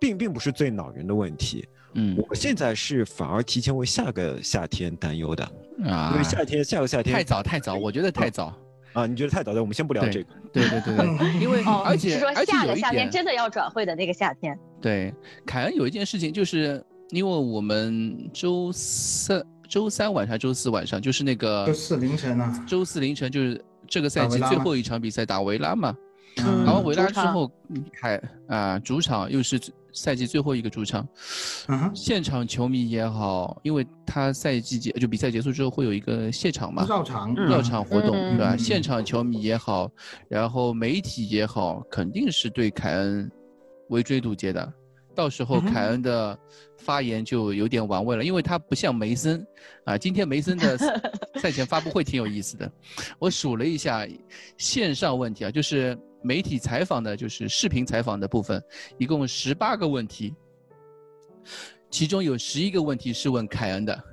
并并不是最恼人的问题。嗯，我现在是反而提前为下个夏天担忧的啊，因为夏天下个夏天太早太早，我觉得太早。啊，你觉得太早了？我们先不聊这个。对对对对，因为而且是说下个夏天真的要转会的那个夏天。对，凯恩有一件事情，就是因为我们周三、周三晚上、周四晚上，就是那个周四凌晨啊，周四凌晨就是这个赛季最后一场比赛打维拉嘛。打完维拉之后，凯啊主场又是赛季最后一个主场，现场球迷也好，因为他赛季结就比赛结束之后会有一个谢场嘛，绕场绕场活动对吧？现场球迷也好，然后媒体也好，肯定是对凯恩围追堵截的。到时候凯恩的发言就有点玩味了，因为他不像梅森啊。今天梅森的 赛前发布会挺有意思的，我数了一下线上问题啊，就是。媒体采访的就是视频采访的部分，一共十八个问题，其中有十一个问题是问凯恩的，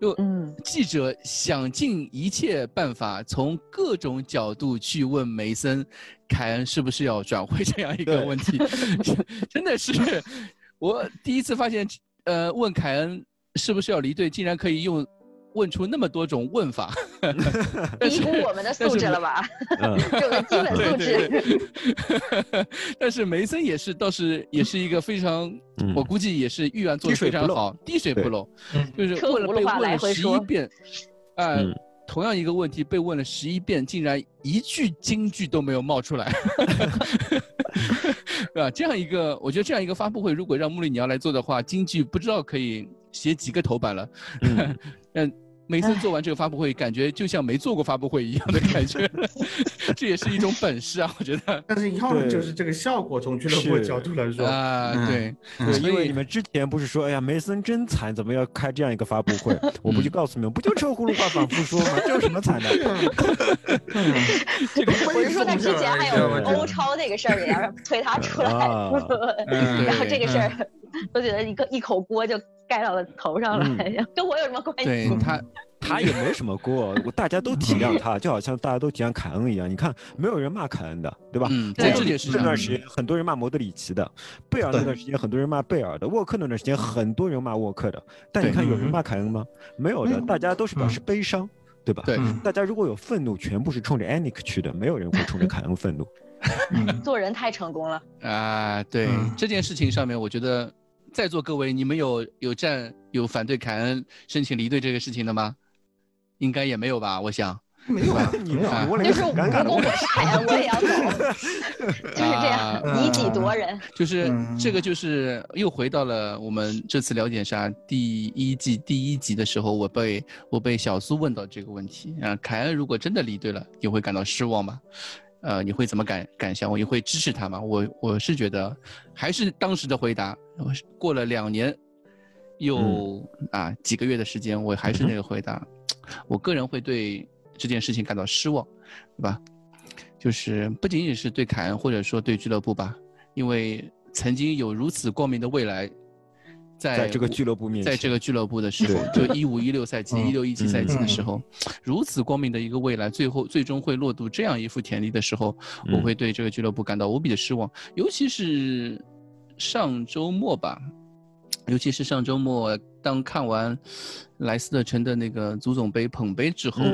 就记者想尽一切办法，从各种角度去问梅森，凯恩是不是要转会这样一个问题，真的是我第一次发现，呃，问凯恩是不是要离队，竟然可以用。问出那么多种问法，低估我们的素质了吧？有个基本素质。但是梅森也是，倒是也是一个非常，我估计也是预案做的非常好，滴水不漏。就是问了被问了十一遍，嗯，同样一个问题被问了十一遍，竟然一句金句都没有冒出来，对吧？这样一个，我觉得这样一个发布会，如果让穆里尼奥来做的话，金句不知道可以写几个头版了。嗯。梅森做完这个发布会，感觉就像没做过发布会一样的感觉，这也是一种本事啊，我觉得。但是要的就是这个效果，从俱乐部角度来说。啊，对，因为你们之前不是说，哎呀，梅森真惨，怎么要开这样一个发布会？我不就告诉你们，不就车轱辘话反复说吗？这有什么惨的？我是说他之前还有欧超那个事儿，给他推他出来，然后这个事儿，都觉得一个一口锅就。盖到了头上来，跟我有什么关系？对他，他也没什么锅，我大家都体谅他，就好像大家都体谅凯恩一样。你看，没有人骂凯恩的，对吧？嗯，在这件事那段时间，很多人骂莫德里奇的；贝尔那段时间，很多人骂贝尔的；沃克那段时间，很多人骂沃克的。但你看，有人骂凯恩吗？没有的，大家都是表示悲伤，对吧？对，大家如果有愤怒，全部是冲着 Anik 去的，没有人会冲着凯恩愤怒。做人太成功了啊！对这件事情上面，我觉得。在座各位，你们有有站有反对凯恩申请离队这个事情的吗？应该也没有吧，我想。没有啊，你没有，我就是我是凯恩，我也要走。就是这样，以己夺人。就是这个，就是又回到了我们这次了解啥第一季第一集的时候，我被我被小苏问到这个问题啊，凯恩如果真的离队了，你会感到失望吗？呃，你会怎么感感想？我也会支持他吗？我我是觉得，还是当时的回答。过了两年，又啊几个月的时间，我还是那个回答。我个人会对这件事情感到失望，对吧？就是不仅仅是对凯恩，或者说对俱乐部吧，因为曾经有如此光明的未来。在这个俱乐部面前，在这个俱乐部的时候，就一五一六赛季、一六一七赛季的时候，如此光明的一个未来，最后最终会落度这样一副田地的时候，我会对这个俱乐部感到无比的失望。尤其是上周末吧，尤其是上周末，当看完莱斯特城的那个足总杯捧杯之后，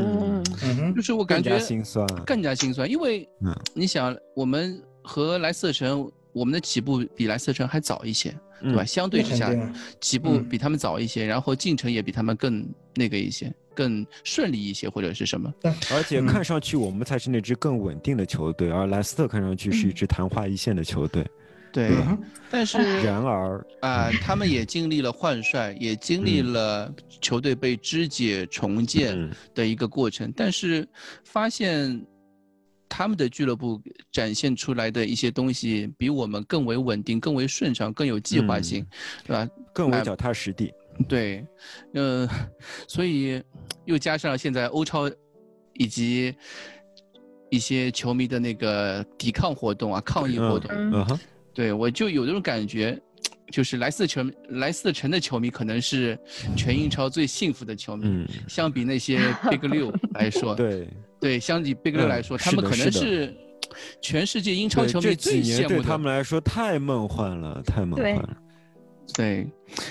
就是我感觉更加心酸，更加心酸，因为你想，我们和莱斯特城，我们的起步比莱斯特城还早一些。对吧？相对之下，起步比他们早一些，然后进程也比他们更那个一些，更顺利一些，或者是什么？而且看上去我们才是那支更稳定的球队，而莱斯特看上去是一支昙花一现的球队。对，但是然而啊，他们也经历了换帅，也经历了球队被肢解重建的一个过程，但是发现。他们的俱乐部展现出来的一些东西，比我们更为稳定、更为顺畅、更有计划性，对吧？更为脚踏实地。对，嗯，所以又加上现在欧超以及一些球迷的那个抵抗活动啊、抗议活动，对我就有这种感觉，就是莱斯特城、莱斯特城的球迷可能是全英超最幸福的球迷，相比那些 Big 六来说，对。对，相比 Big 六来说，他们可能是全世界英超球迷最羡慕的。对他们来说太梦幻了，太梦幻了。对，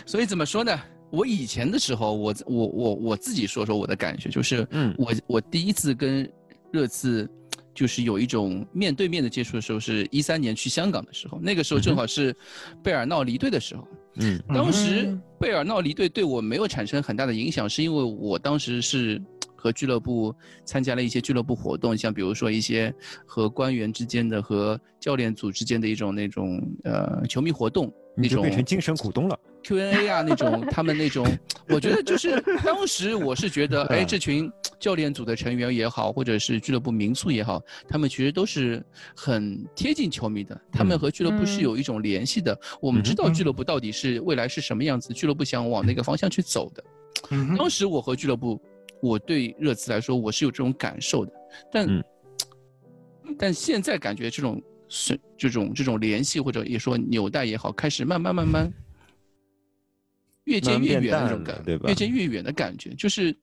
所以怎么说呢？我以前的时候，我我我我自己说说我的感觉，就是，嗯，我我第一次跟热刺就是有一种面对面的接触的时候，是一三年去香港的时候，那个时候正好是贝尔闹离队的时候。嗯，当时贝尔闹离队对我没有产生很大的影响，是因为我当时是和俱乐部参加了一些俱乐部活动，像比如说一些和官员之间的、和教练组之间的一种那种呃球迷活动。那种变成精神股东了，Q&A 啊，那种他们那种，我觉得就是当时我是觉得，哎，这群教练组的成员也好，或者是俱乐部民宿也好，他们其实都是很贴近球迷的，他们和俱乐部是有一种联系的。我们知道俱乐部到底是未来是什么样子，俱乐部想往那个方向去走的。当时我和俱乐部，我对热刺来说，我是有这种感受的，但但现在感觉这种。是这种这种联系或者也说纽带也好，开始慢慢慢慢越渐越远那种感，对吧？越渐越远的感觉，就是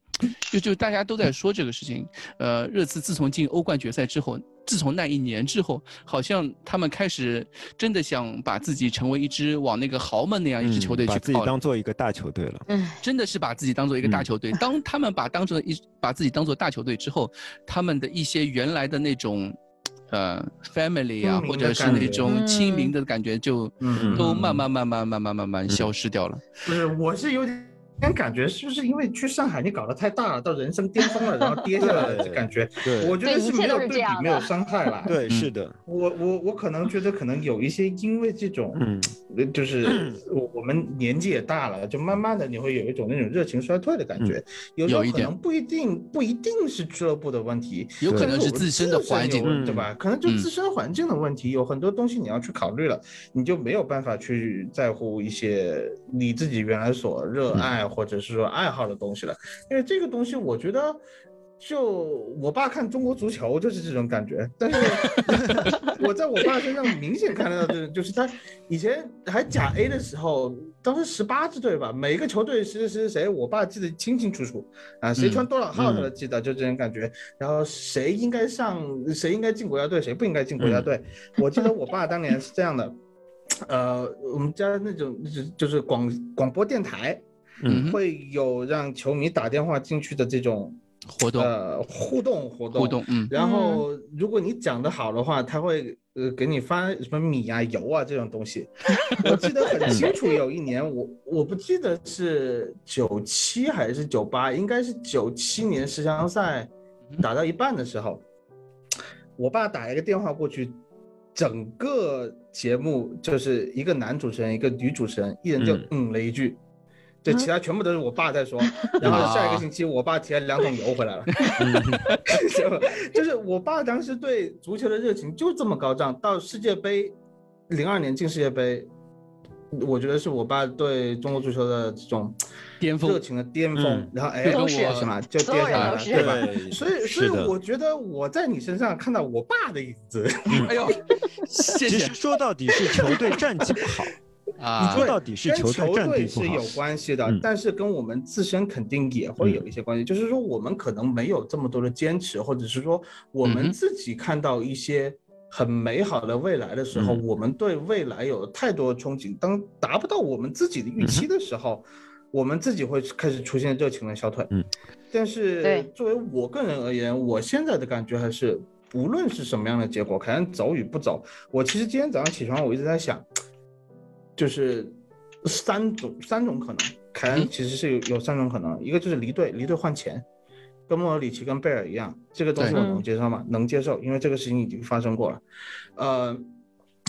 就就大家都在说这个事情。呃，热刺自从进欧冠决赛之后，自从那一年之后，好像他们开始真的想把自己成为一支往那个豪门那样一支球队去，把自己当做一个大球队了。嗯，真的是把自己当做一个大球队。当他们把当成一把自己当做大球队之后，他们的一些原来的那种。呃，family 啊，或者是那种亲民的感觉，就都慢慢慢慢慢慢慢慢消失掉了。不是，我是有点。感觉是不是因为去上海你搞得太大了，到人生巅峰了，然后跌下来的感觉？对，我觉得是没有对比，没有伤害了。对，是的。我我我可能觉得可能有一些因为这种，嗯，就是我我们年纪也大了，就慢慢的你会有一种那种热情衰退的感觉。有时候可能不一定不一定是俱乐部的问题，有可能是自身的环境，对吧？可能就自身环境的问题，有很多东西你要去考虑了，你就没有办法去在乎一些你自己原来所热爱。或者是说爱好的东西了，因为这个东西，我觉得，就我爸看中国足球就是这种感觉。但是 我在我爸身上明显看得到的，就是他以前还甲 A 的时候，当时十八支队吧，每个球队谁谁谁谁，我爸记得清清楚楚啊，谁穿多少号他都记得，就这种感觉。然后谁应该上，谁应该进国家队，谁不应该进国家队。我记得我爸当年是这样的，呃，我们家那种就是广广播电台。会有让球迷打电话进去的这种活动，呃，互动活动，互动，嗯，然后如果你讲的好的话，他会呃给你发什么米啊、油啊这种东西。我记得很清楚，有一年我我不记得是九七还是九八，应该是九七年世强赛打到一半的时候，我爸打一个电话过去，整个节目就是一个男主持人，一个女主持人，一人就嗯了一句。对，其他全部都是我爸在说，然后下一个星期我爸提了两桶油回来了，就是我爸当时对足球的热情就这么高涨，到世界杯，零二年进世界杯，我觉得是我爸对中国足球的这种巅峰热情的巅峰，然后哎，什么？就跌下来了，对吧？所以，所以我觉得我在你身上看到我爸的影子。哎呦，谢谢。其实说到底是球队战绩不好。啊，说到底是球队是有关系的，但是跟我们自身肯定也会有一些关系。就是说，我们可能没有这么多的坚持，或者是说，我们自己看到一些很美好的未来的时候，我们对未来有太多的憧憬。当达不到我们自己的预期的时候，我们自己会开始出现热情的消退。嗯，但是作为我个人而言，我现在的感觉还是，无论是什么样的结果，可能走与不走，我其实今天早上起床，我一直在想。就是三种三种可能，凯恩其实是有有三种可能，一个就是离队，离队换钱，跟莫尔里奇跟贝尔一样，这个东西我能接受吗？能接受，因为这个事情已经发生过了。呃，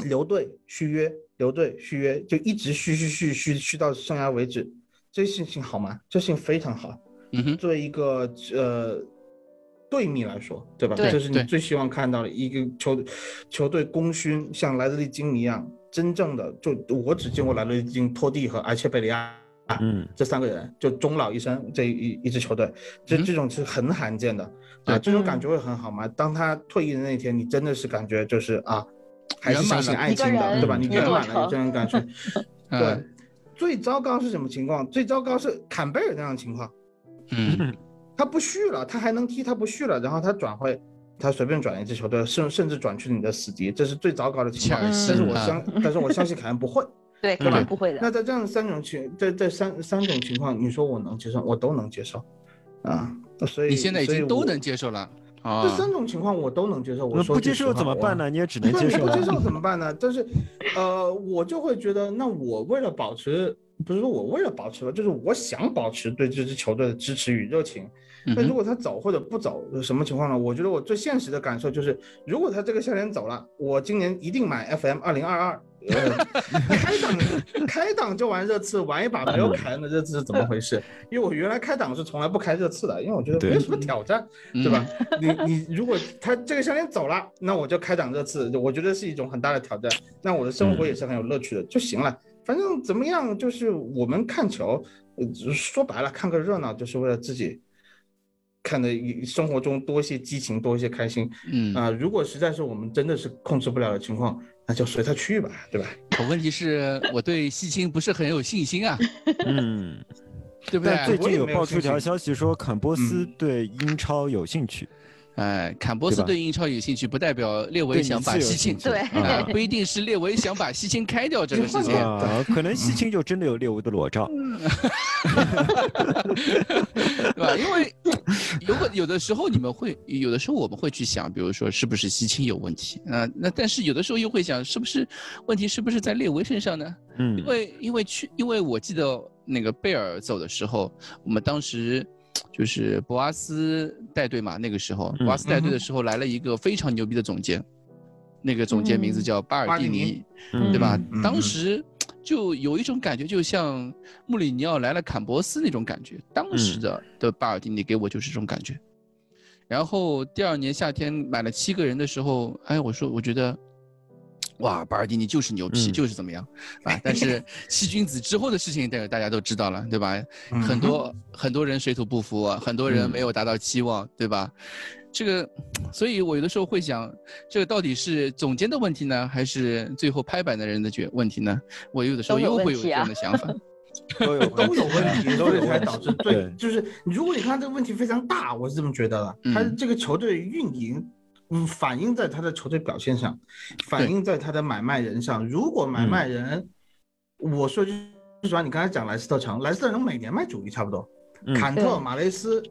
留队续约，留队续约，就一直续续续续续到生涯为止，这事情好吗？这事情非常好。嗯哼，作为一个呃队迷来说，对吧？这是你最希望看到的一个球球队功勋，像莱德利金一样。真正的就我只见过莱雷金、托蒂和埃切贝利亚，嗯，这三个人就终老一生这一一支球队，这这种是很罕见的啊，这种感觉会很好吗？当他退役的那一天，你真的是感觉就是啊，还是相信爱情的，对吧？你圆满了，有这种感觉。对，最糟糕是什么情况？最糟糕是坎贝尔那样的情况，嗯，他不续了，他还能踢，他不续了，然后他转会。他随便转一支球队，甚甚至转去你的死敌，这是最糟糕的情况。但是我相，但是我相信凯恩不会，对，肯定不会的。那在这样三种情，在这三三种情况，你说我能接受，我都能接受，啊，所以你现在已经都能接受了。这三种情况我都能接受。我说不接受怎么办呢？你也只能 接受。不接受怎么办呢？但是，呃，我就会觉得，那我为了保持，不是说我为了保持吧，就是我想保持对这支球队的支持与热情。那如果他走或者不走，什么情况呢？我觉得我最现实的感受就是，如果他这个夏天走了，我今年一定买 FM 二零二二，开档开档就玩热刺，玩一把没有凯恩的热刺是怎么回事？因为我原来开档是从来不开热刺的，因为我觉得没什么挑战，对吧？你你如果他这个夏天走了，那我就开档热刺，我觉得是一种很大的挑战，那我的生活也是很有乐趣的就行了。反正怎么样，就是我们看球，说白了看个热闹，就是为了自己。看的生活中多一些激情，多一些开心。嗯啊，如果实在是我们真的是控制不了的情况，那就随他去吧，对吧？可问题是我对西青不是很有信心啊。嗯，对不对？最近有爆出一条消息说，坎波斯对英超有兴趣。哎，坎波斯对英超有兴趣，不代表列维想把西青对，不一定是列维想把西青开掉这个事情啊，可能西青就真的有列维的裸照，对吧？因为有可有的时候你们会，有的时候我们会去想，比如说是不是西青有问题啊？那但是有的时候又会想，是不是问题是不是在列维身上呢？嗯，因为因为去，因为我记得那个贝尔走的时候，我们当时。就是博阿斯带队嘛，那个时候博阿斯带队的时候来了一个非常牛逼的总监，那个总监名字叫巴尔蒂尼，对吧？当时就有一种感觉，就像穆里尼奥来了坎博斯那种感觉。当时的的巴尔蒂尼给我就是这种感觉。然后第二年夏天买了七个人的时候，哎，我说我觉得。哇，巴尔蒂尼就是牛皮，就是怎么样啊？但是 七君子之后的事情，大大家都知道了，对吧？很多很多人水土不服，很多人没有达到期望，对吧？这个，所以我有的时候会想，这个到底是总监的问题呢，还是最后拍板的人的决问题呢？我有的时候又会有这样的想法，都有都有问题，所以才导致对，就是如果你看这个问题非常大，我是这么觉得的，他这个球队运营。嗯，反映在他的球队表现上，反映在他的买卖人上。如果买卖人，我说句实话，你刚才讲莱斯特城，莱斯特城每年卖主力差不多，坎特、马雷斯，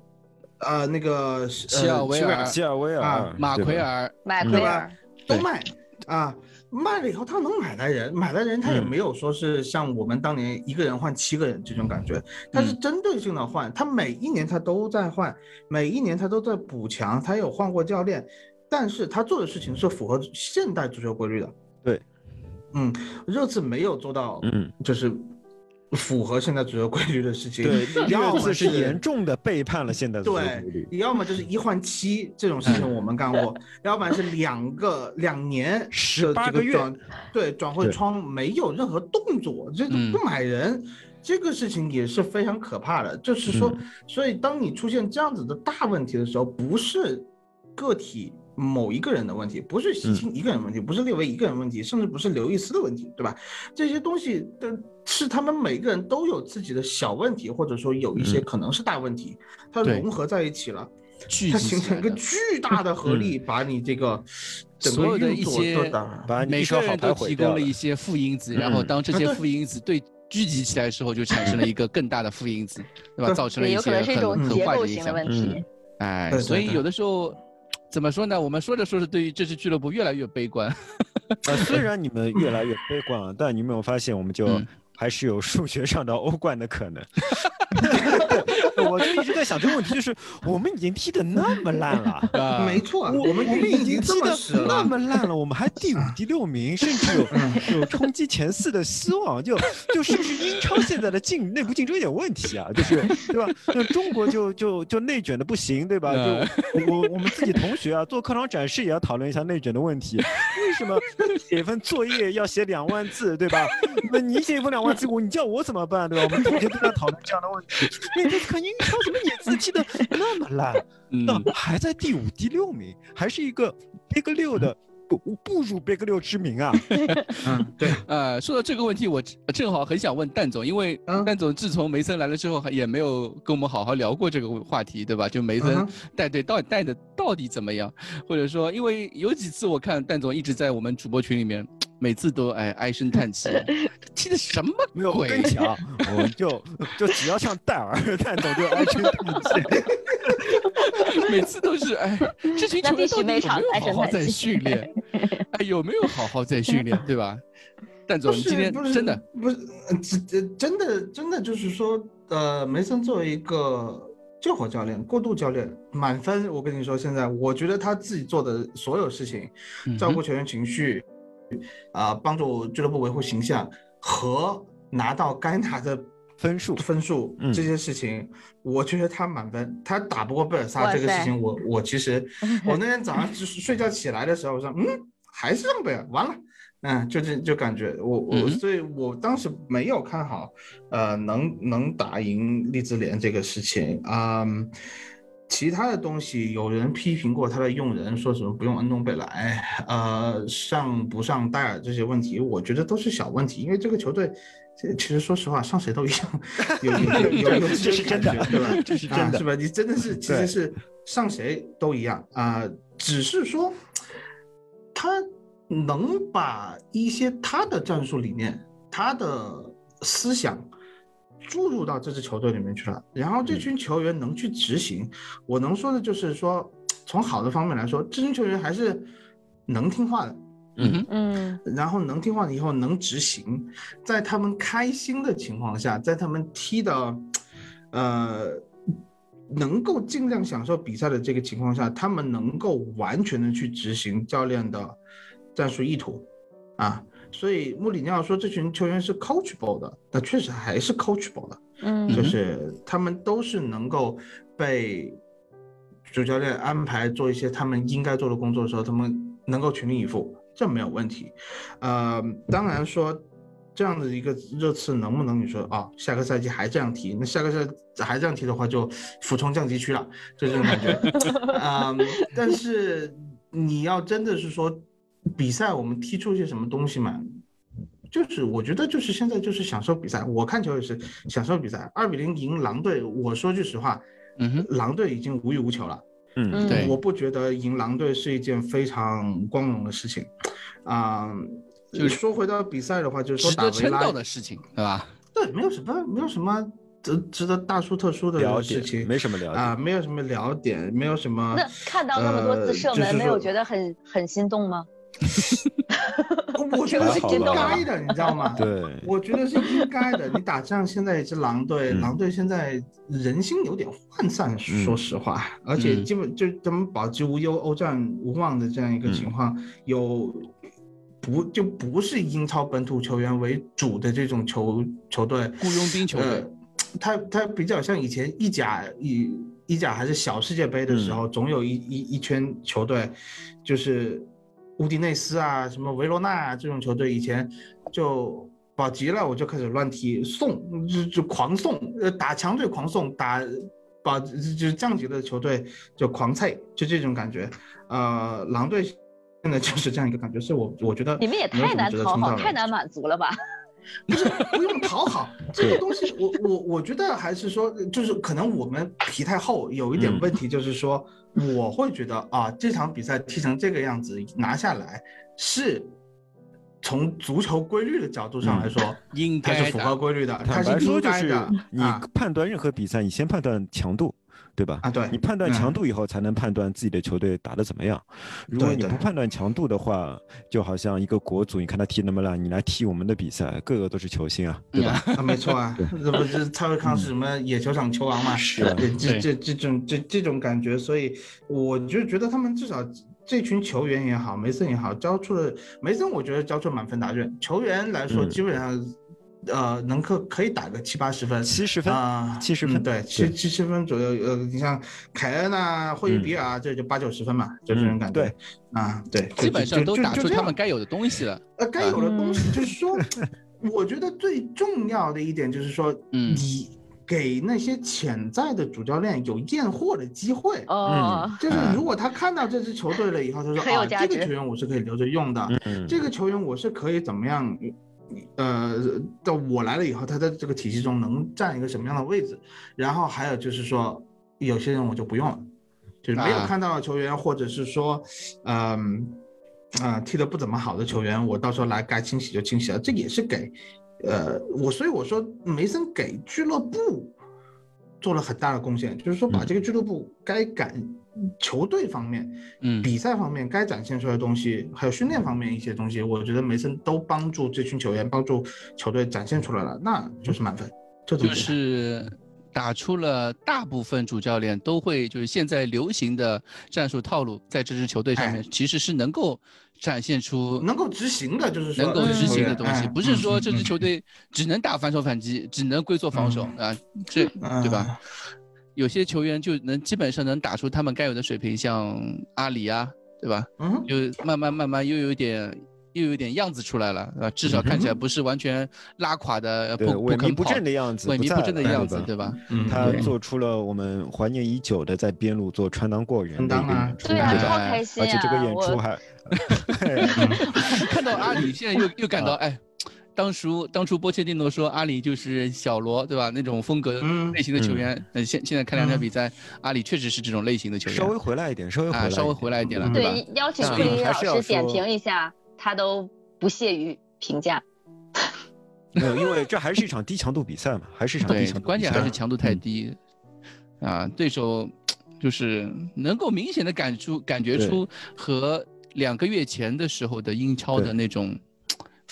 呃，那个希尔维尔、希尔维尔、马奎尔、马奎尔？都卖啊，卖了以后他能买来人，买来人他也没有说是像我们当年一个人换七个人这种感觉，他是针对性的换，他每一年他都在换，每一年他都在补强，他有换过教练。但是他做的事情是符合现代足球规律的，对，嗯，热刺没有做到，嗯，就是符合现代足球规律的事情，对，要么是严重的背叛了现代足球规律，要么就是一换七这种事情我们干过，要不然是两个两年十八个月，对，转会窗没有任何动作，这个不买人，这个事情也是非常可怕的，就是说，所以当你出现这样子的大问题的时候，不是个体。某一个人的问题，不是西青一个人问题，不是列维一个人问题，甚至不是刘易斯的问题，对吧？这些东西的是他们每个人都有自己的小问题，或者说有一些可能是大问题，它融合在一起了，它形成一个巨大的合力，把你这个所有的一些每个人都提供了一些负因子，然后当这些负因子对聚集起来的时候，就产生了一个更大的负因子，对吧？造成了一些很很坏的影响。哎，所以有的时候。怎么说呢？我们说着说着，对于这支俱乐部越来越悲观。呃，虽然你们越来越悲观啊，但你有没有发现，我们就还是有数学上的欧冠的可能。我就一直在想这个问题，就是我们已经踢得那么烂了，没错，我们我们已经踢得那么烂了，我们还第五、第六名，甚至有有冲击前四的希望，就就是不是英超现在的竞内部竞争有点问题啊？就是对吧？那中国就就就内卷的不行，对吧？就我我们自己同学啊，做课堂展示也要讨论一下内卷的问题，为什么写份作业要写两万字，对吧？那你写一份两万字，我你叫我怎么办，对吧？我们同学都在讨论这样的问题，那这看英。超什么演自踢的那么烂，那还在第五、第六名，还是一个 Big 六的不不辱 Big 六之名啊！嗯，对，呃，说到这个问题，我正好很想问蛋总，因为蛋总自从梅森来了之后，也没有跟我们好好聊过这个话题，对吧？就梅森带队到底带的到底怎么样？或者说，因为有几次我看蛋总一直在我们主播群里面。每次都哎唉声叹气，踢的什么没有？我跟你讲，我就就只要像戴尔，戴总就唉声叹气。每次都是哎，这群球员到底有没有好好在训练？哎，有没有好好在训练，对吧？蛋总，今天真的不是，真真的真的就是说，呃，梅森作为一个救火教练、过渡教练，满分，我跟你说，现在我觉得他自己做的所有事情，照顾球员情绪，啊，帮助俱乐部维护形象和拿到该拿的。分数分数这些事情，我觉得他满分。他打不过贝尔萨这个事情，我我其实 我那天早上就是睡觉起来的时候，我说嗯，还是让贝尔完了，嗯，就这就感觉我我所以我当时没有看好，呃，能能打赢利兹联这个事情啊。其他的东西，有人批评过他的用人，说什么不用恩东贝莱，呃，上不上戴尔这些问题，我觉得都是小问题，因为这个球队。其实说实话，上谁都一样，有有有 有这是真的，对吧？这是真的，是吧？你真的是，其实是上谁都一样啊，只是说他能把一些他的战术理念、他的思想注入到这支球队里面去了，然后这群球员能去执行。我能说的就是说，从好的方面来说，这群球员还是能听话的。嗯嗯，然后能听话了以后能执行，在他们开心的情况下，在他们踢的，呃，能够尽量享受比赛的这个情况下，他们能够完全的去执行教练的战术意图，啊，所以穆里尼奥说这群球员是 coachable 的，那确实还是 coachable 的，嗯，就是他们都是能够被主教练安排做一些他们应该做的工作的时候，他们能够全力以赴。这没有问题，呃，当然说这样的一个热刺能不能你说啊，下个赛季还这样踢？那下个赛还这样踢的话，就俯冲降级区了，就这种感觉。嗯，但是你要真的是说比赛，我们踢出一些什么东西嘛？就是我觉得就是现在就是享受比赛，我看球也是享受比赛。二比零赢狼队，我说句实话，嗯，狼队已经无欲无求了。嗯，对，我不觉得赢狼队是一件非常光荣的事情，啊，就说回到比赛的话，就是说打维拉的事情，对吧？对，没有什么，没有什么值值得大书特书的事情，没什么聊啊，没有什么聊点，没有什么。那看到那么多次射门，没有觉得很很心动吗？我觉得是应该的，你知道吗？对，我觉得是应该的。你打仗现在一支狼队，狼队现在人心有点涣散，说实话，而且基本就咱们保级无忧、欧战无望的这样一个情况，有不就不是英超本土球员为主的这种球球队，雇佣兵球队，他他比较像以前意甲以意甲还是小世界杯的时候，总有一一一圈球队，就是。乌迪内斯啊，什么维罗纳啊，这种球队以前就保级了，我就开始乱踢送，就就狂送，呃，打强队狂送，打保就是降级的球队就狂菜，就这种感觉。呃，狼队现在就是这样一个感觉，是我我觉得你们也太难讨好，太难满足了吧？不是不用讨好这个东西，我我我觉得还是说，就是可能我们皮太厚，有一点问题，就是说我会觉得啊，这场比赛踢成这个样子拿下来，是从足球规律的角度上来说，应该是符合规律的，它是应该的。你判断任何比赛，你先判断强度。对吧？啊，对你判断强度以后，才能判断自己的球队打得怎么样。如果你不判断强度的话，就好像一个国足，你看他踢那么烂，你来踢我们的比赛，个个都是球星啊，对吧？啊，没错啊，这不是蔡慧康是什么野球场球王嘛？是啊，这这这种这这种感觉，所以我就觉得他们至少这群球员也好，梅森也好，交出了梅森，我觉得交出满分答卷。球员来说，基本上。呃，能克可以打个七八十分，七十分啊，七十分，对，七七十分左右。呃，你像凯恩啊、霍伊比尔啊，这就八九十分嘛，就这种感觉。对，啊，对，基本上都打出他们该有的东西了。呃，该有的东西 就是说，我觉得最重要的一点就是说，你给那些潜在的主教练有验货的机会。哦，就是如果他看到这支球队了以后，他说啊，这个球员我是可以留着用的，这个球员我是可以怎么样？呃，到我来了以后，他在这个体系中能占一个什么样的位置？然后还有就是说，有些人我就不用了，就是没有看到的球员，或者是说，嗯，啊，踢得不怎么好的球员，我到时候来该清洗就清洗了。这也是给，呃，我所以我说梅森给俱乐部做了很大的贡献，就是说把这个俱乐部该赶球队方面，嗯，比赛方面该展现出来的东西，还有训练方面一些东西，我觉得梅森都帮助这群球员，帮助球队展现出来了，那就是满分。就是打出了大部分主教练都会就是现在流行的战术套路，在这支球队上面其实是能够展现出能够执行的，就是能够执行的东西，不是说这支球队只能打反手反击，只能龟缩防守啊，这对吧？有些球员就能基本上能打出他们该有的水平，像阿里啊，对吧？嗯，就慢慢慢慢又有点。又有点样子出来了，啊，至少看起来不是完全拉垮的，不萎靡不振的样子，萎靡不振的样子，对吧？他做出了我们怀念已久的在边路做穿裆过人的一个演出，对啊，超开心而且这个演出还 看到阿里，现在又又感到，哎，当初当初波切蒂诺说阿里就是小罗，对吧？那种风格类型的球员，嗯，现现在看两场比赛，阿里确实是这种类型的球员，稍微回来一点，稍微啊，稍微回来一点了，对，邀请库里老师点评一下。他都不屑于评价，没有，因为这还是一场低强度比赛嘛，还是一场低强度。关键还是强度太低，啊，对手就是能够明显的感出感觉出和两个月前的时候的英超的那种。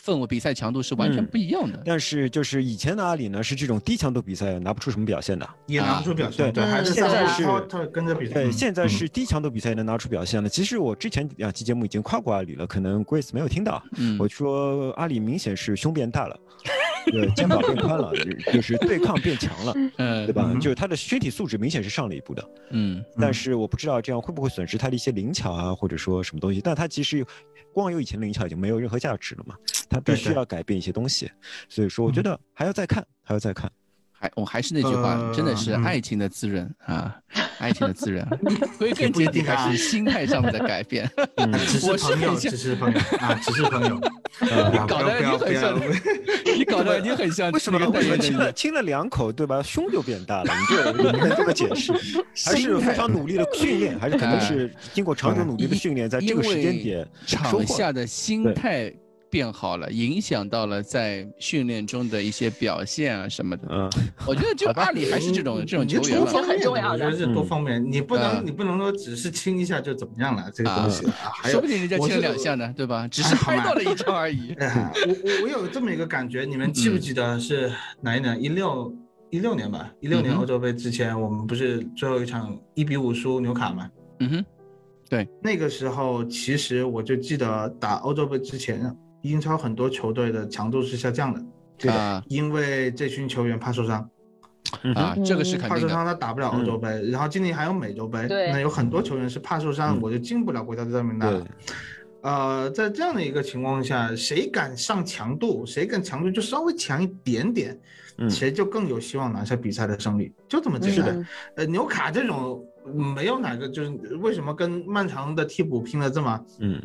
氛围比赛强度是完全不一样的，但是就是以前的阿里呢，是这种低强度比赛拿不出什么表现的，也拿不出表现。对，还是现在是他跟着比赛。对，现在是低强度比赛能拿出表现了。其实我之前两期节目已经夸过阿里了，可能 Grace 没有听到。我说阿里明显是胸变大了，对，肩膀变宽了，就是对抗变强了，嗯，对吧？就是他的身体素质明显是上了一步的，嗯。但是我不知道这样会不会损失他的一些灵巧啊，或者说什么东西。但他其实。光有以前的灵巧已经没有任何价值了嘛？他必须要改变一些东西，所以说我觉得还要再看，还要再看。还我还是那句话，真的是爱情的滋润啊，爱情的滋润，归根结底还是心态上面的改变。我是朋友，只是朋友啊，只是朋友。你搞得你很像，你搞得你很像。为什么？为什么亲了亲了两口，对吧？胸就变大了？你这你这么解释，还是非常努力的训练，还是可能是经过长久努力的训练，在这个时间点场下的心态。变好了，影响到了在训练中的一些表现啊什么的。嗯，我觉得就阿里还是这种这种球员很重要的。我觉得是多方面，你不能你不能说只是亲一下就怎么样了，这个东西啊，说不定人家亲了两下呢，对吧？只是拍到了一张而已。我我我有这么一个感觉，你们记不记得是哪一年？一六一六年吧，一六年欧洲杯之前，我们不是最后一场一比五输纽卡吗？嗯哼，对，那个时候其实我就记得打欧洲杯之前。英超很多球队的强度是下降的，对的，因为这群球员怕受伤，啊，这个是肯定怕受伤，他打不了欧洲杯，然后今年还有美洲杯，那有很多球员是怕受伤，我就进不了国家队名单了。呃，在这样的一个情况下，谁敢上强度，谁敢强度就稍微强一点点，谁就更有希望拿下比赛的胜利，就这么简单。呃，纽卡这种没有哪个就是为什么跟曼城的替补拼的这么，嗯。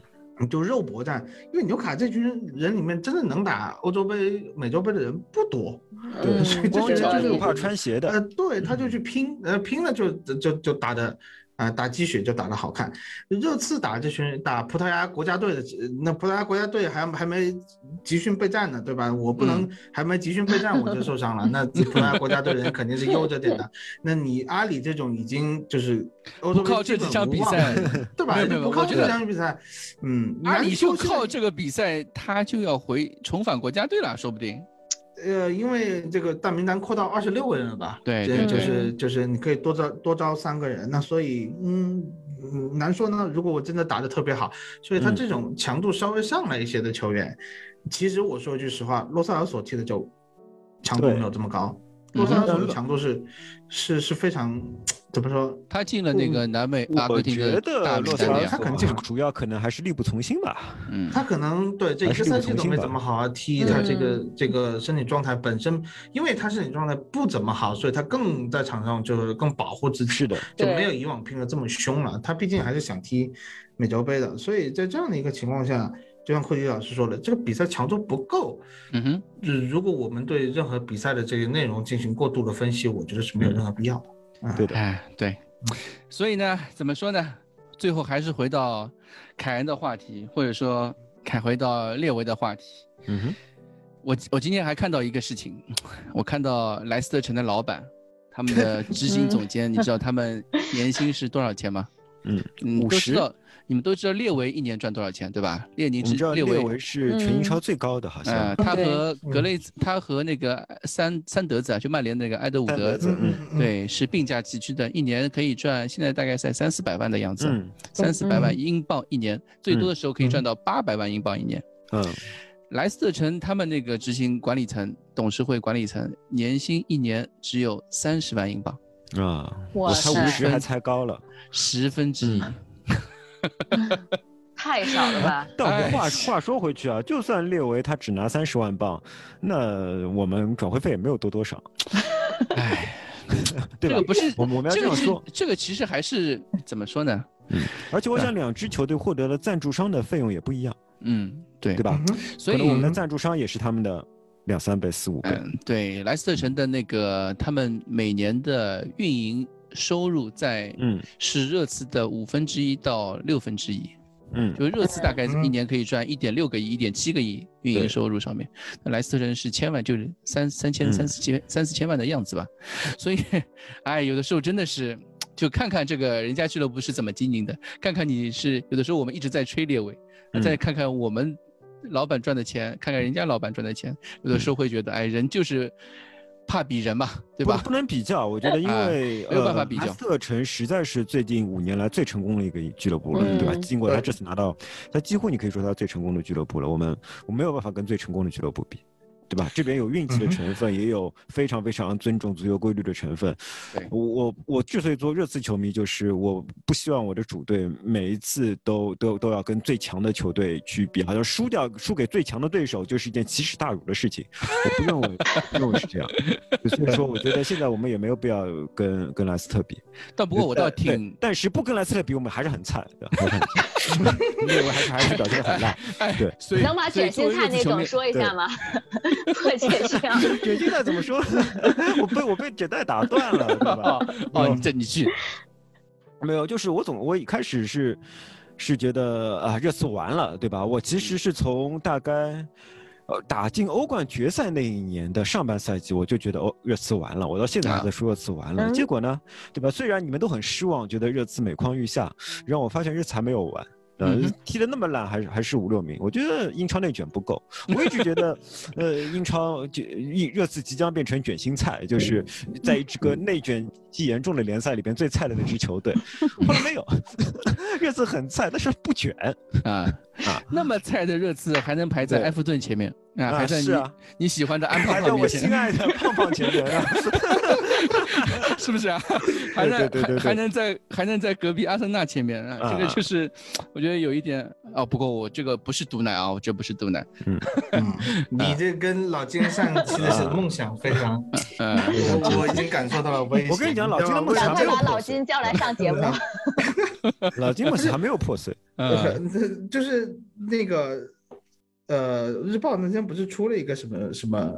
就肉搏战，因为纽卡这群人里面真的能打欧洲杯、美洲杯的人不多，对，所以这群人就是不怕穿鞋的，呃，对，他就去拼，呃，拼了就就就打的。啊，打鸡血就打得好看。热刺打这群打葡萄牙国家队的，那葡萄牙国家队还还没集训备战呢，对吧？我不能还没集训备战我就受伤了，那 葡萄牙国家队人肯定是悠着点的。那你阿里这种已经就是欧洲靠这几场比赛，对吧？不靠这几场比赛，嗯，阿里就靠这个比赛，他就要回重返国家队了，说不定。呃，因为这个大名单扩到二十六个人了吧？对，就是就是你可以多招多招三个人，那所以嗯难说呢。如果我真的打得特别好，所以他这种强度稍微上来一些的球员，其实我说句实话，洛萨尔所踢的就强度没有这么高。洛萨尔索的强度是是是非常。怎么说？他进了那个南美阿根廷的大洛萨尔，他可能这个主要可能还是力不从心吧。嗯，他可能对这一个赛季都没怎么好好踢，他这个这个身体状态本身，因为他身体状态不怎么好，所以他更在场上就是更保护自己，是的，就没有以往拼的这么凶了。他毕竟还是想踢美洲杯的，所以在这样的一个情况下，就像库迪老师说的，这个比赛强度不够。嗯哼，如果我们对任何比赛的这个内容进行过度的分析，我觉得是没有任何必要的。对的，哎，对，所以呢，怎么说呢？最后还是回到凯恩的话题，或者说凯回到列维的话题。嗯哼，我我今天还看到一个事情，我看到莱斯特城的老板他们的执行总监，你知道他们年薪是多少钱吗？嗯，五十。你们都知道列维一年赚多少钱，对吧？列宁是列维是全英超最高的，好像。他和格雷兹，他和那个三三德子啊，就曼联那个埃德伍德，对，是并驾齐驱的，一年可以赚，现在大概在三四百万的样子，三四百万英镑一年，最多的时候可以赚到八百万英镑一年。嗯，莱斯特城他们那个执行管理层、董事会管理层年薪一年只有三十万英镑啊，我才五十还才高了，十分之一。太少了吧？但话话说回去啊，就算列维他只拿三十万镑，那我们转会费也没有多多少。哎，这个不是我们我们要这样说，这个其实还是怎么说呢？嗯，而且我想两支球队获得了赞助商的费用也不一样。嗯，对，对吧？所以我们的赞助商也是他们的两三倍、四五倍。对，莱斯特城的那个他们每年的运营。收入在嗯。是热刺的五分之一到六分之一，嗯，就热刺大概一年可以赚一点六个亿、一点七个亿运营收入上面，那莱斯特城是千万，就是三三千三四千三四千万的样子吧，所以，哎，有的时候真的是就看看这个人家俱乐部是怎么经营的，看看你是有的时候我们一直在吹列维，再看看我们老板赚的钱，看看人家老板赚的钱，有的时候会觉得，哎，人就是。怕比人嘛，对吧？不能比较，我觉得因为没有办法比较。莱斯特城实在是最近五年来最成功的一个俱乐部了，对吧？经过他这次拿到，他几乎你可以说他最成功的俱乐部了。我们我没有办法跟最成功的俱乐部比。对吧？这边有运气的成分，也有非常非常尊重足球规律的成分。我我我之所以做热刺球迷，就是我不希望我的主队每一次都都都要跟最强的球队去比，好像输掉输给最强的对手就是一件奇耻大辱的事情。我不认为不认为是这样。所以说，我觉得现在我们也没有必要跟跟莱斯特比。但不过我倒挺，但是不跟莱斯特比，我们还是很惨的。列维还是 还是表现的很烂。对，所以能把卷心菜那种说一下吗？破解是这样，卷心菜怎么说？我被我被卷带打断了，对吧？哦，这你去，没有，就是我总我一开始是是觉得啊，热刺完了，对吧？我其实是从大概呃打进欧冠决赛那一年的上半赛季，我就觉得哦，热刺完了。我到现在还在说热刺完了。结果呢，对吧？虽然你们都很失望，觉得热刺每况愈下，让我发现热刺还没有完。呃，踢的那么烂，还是还是五六名，我觉得英超内卷不够。我一直觉得，呃，英超就热刺即将变成卷心菜，就是在一支个内卷极严重的联赛里边最菜的那支球队。后来没有，热刺很菜，但是不卷啊啊！那么菜的热刺还能排在埃弗顿前面啊？还在你你喜欢的安胖胖面前？我心爱的胖胖前面啊！是不是啊？还能还还能在还能在隔壁阿森纳前面啊？这个就是，我觉得有一点哦。不过我这个不是毒奶啊，我这不是毒奶。嗯 嗯，你这跟老金上期的是梦想非常。嗯，我我已经感受到了。我跟你讲，老金的梦想没有。把老金叫来上节目。老金梦想还没有破碎。就是那个呃，日报那天不是出了一个什么什么，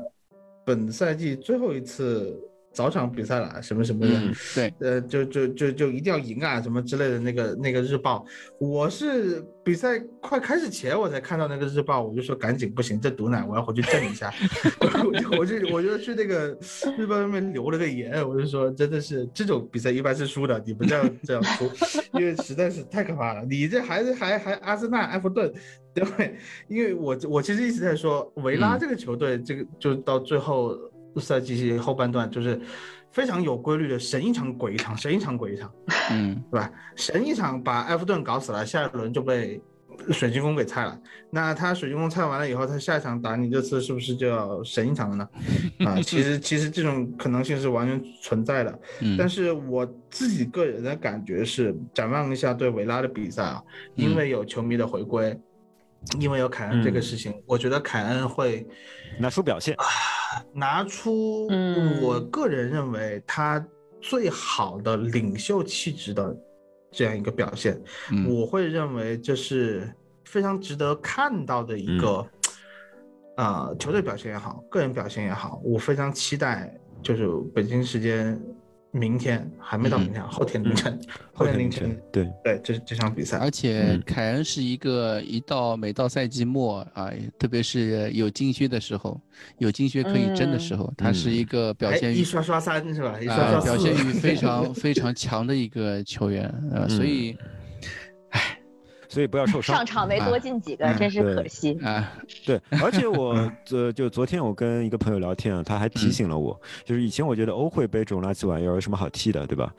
本赛季最后一次。早场比赛了，什么什么的，对，呃，就就就就一定要赢啊，什么之类的那个那个日报，我是比赛快开始前我才看到那个日报，我就说赶紧不行，这毒奶我要回去震一下，我就我就我就去那个日报上面留了个言，我就说真的是这种比赛一般是输的，你不这样这样输，因为实在是太可怕了，你这还是还还阿森纳、埃弗顿，对，因为我我其实一直在说维拉这个球队，这个就到最后。赛季后半段就是非常有规律的神一场鬼一场，神一场鬼一场，嗯，对吧？神一场把埃弗顿搞死了，下一轮就被水晶宫给菜了。那他水晶宫菜完了以后，他下一场打你这次是不是就要神一场了呢？啊，其实其实这种可能性是完全存在的。但是我自己个人的感觉是，展望一下对维拉的比赛啊，因为有球迷的回归，因为有凯恩这个事情，我觉得凯恩会拿出表现。拿出我个人认为他最好的领袖气质的这样一个表现，我会认为这是非常值得看到的一个，啊，球队表现也好，个人表现也好，我非常期待，就是北京时间明天还没到明天，后天凌晨，后天凌晨，对。对，这这场比赛。而且凯恩是一个一到每到赛季末啊，特别是有金靴的时候，有金靴可以争的时候，他是一个表现一刷刷三是吧？一刷刷表现欲非常 非常强的一个球员啊，所以。所以不要受伤。上场没多进几个，真是可惜啊！对，而且我昨就昨天我跟一个朋友聊天啊，他还提醒了我，就是以前我觉得欧会杯这种垃圾玩意儿有什么好踢的，对吧？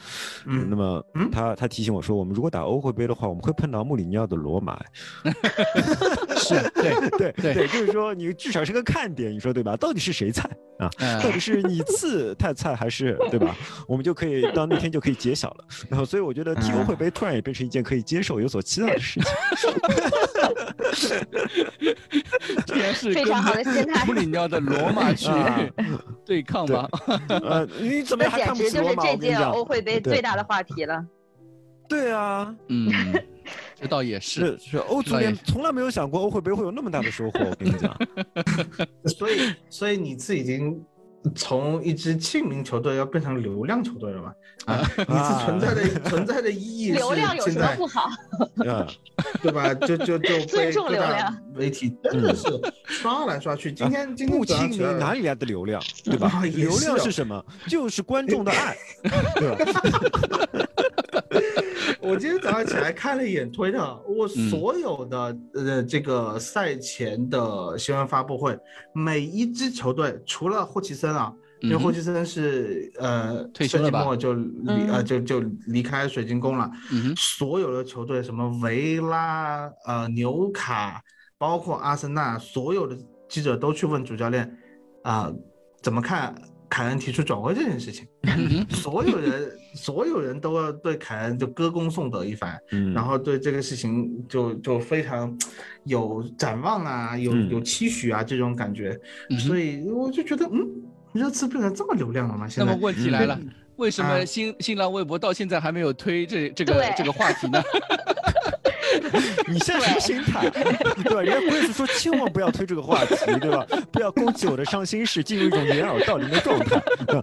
嗯。那么他他提醒我说，我们如果打欧会杯的话，我们会碰到穆里尼奥的罗马。是，对 对对对，就是说你至少是个看点，你说对吧？到底是谁菜啊？到底是你次太菜还是对吧？我们就可以到那天就可以揭晓了。然后所以我觉得踢欧会杯突然也变成一件可以接受、有所期待的事情。竟然是非常好的心态。布里尼奥的罗马去 对抗吗？呃，你怎么还看不起罗马？这简直就是这届欧会杯最大的话题了。对啊，嗯，这倒也是。是欧足联从来没有想过欧会杯会有那么大的收获，我跟你讲。所以，所以你是已经。从一支庆名球队要变成流量球队了嘛？啊，你是存在的存在的意义流量有什么不好？对吧？就就就 尊重流量媒体真的是刷来刷去。今天今天哪里来的流量？对吧？流量是什么？就是观众的爱，对吧？我今天早上起来看了一眼推特，我所有的呃这个赛前的新闻发布会，每一支球队除了霍奇森啊，因为霍奇森是呃退休了末就离呃就就离开水晶宫了，所有的球队什么维拉呃纽卡，包括阿森纳，所有的记者都去问主教练啊怎么看。凯恩提出转会这件事情，所有人所有人都要对凯恩就歌功颂德一番，然后对这个事情就就非常有展望啊，有有期许啊这种感觉，所以我就觉得，嗯，热刺变成这么流量了吗？现在？那么问题来了，为什么新新浪微博到现在还没有推这这个这个话题呢？你现在什么心态？对吧？人家贵子说千万不要推这个话题，对吧？不要勾起我的伤心事，进入一种掩耳盗铃的状态。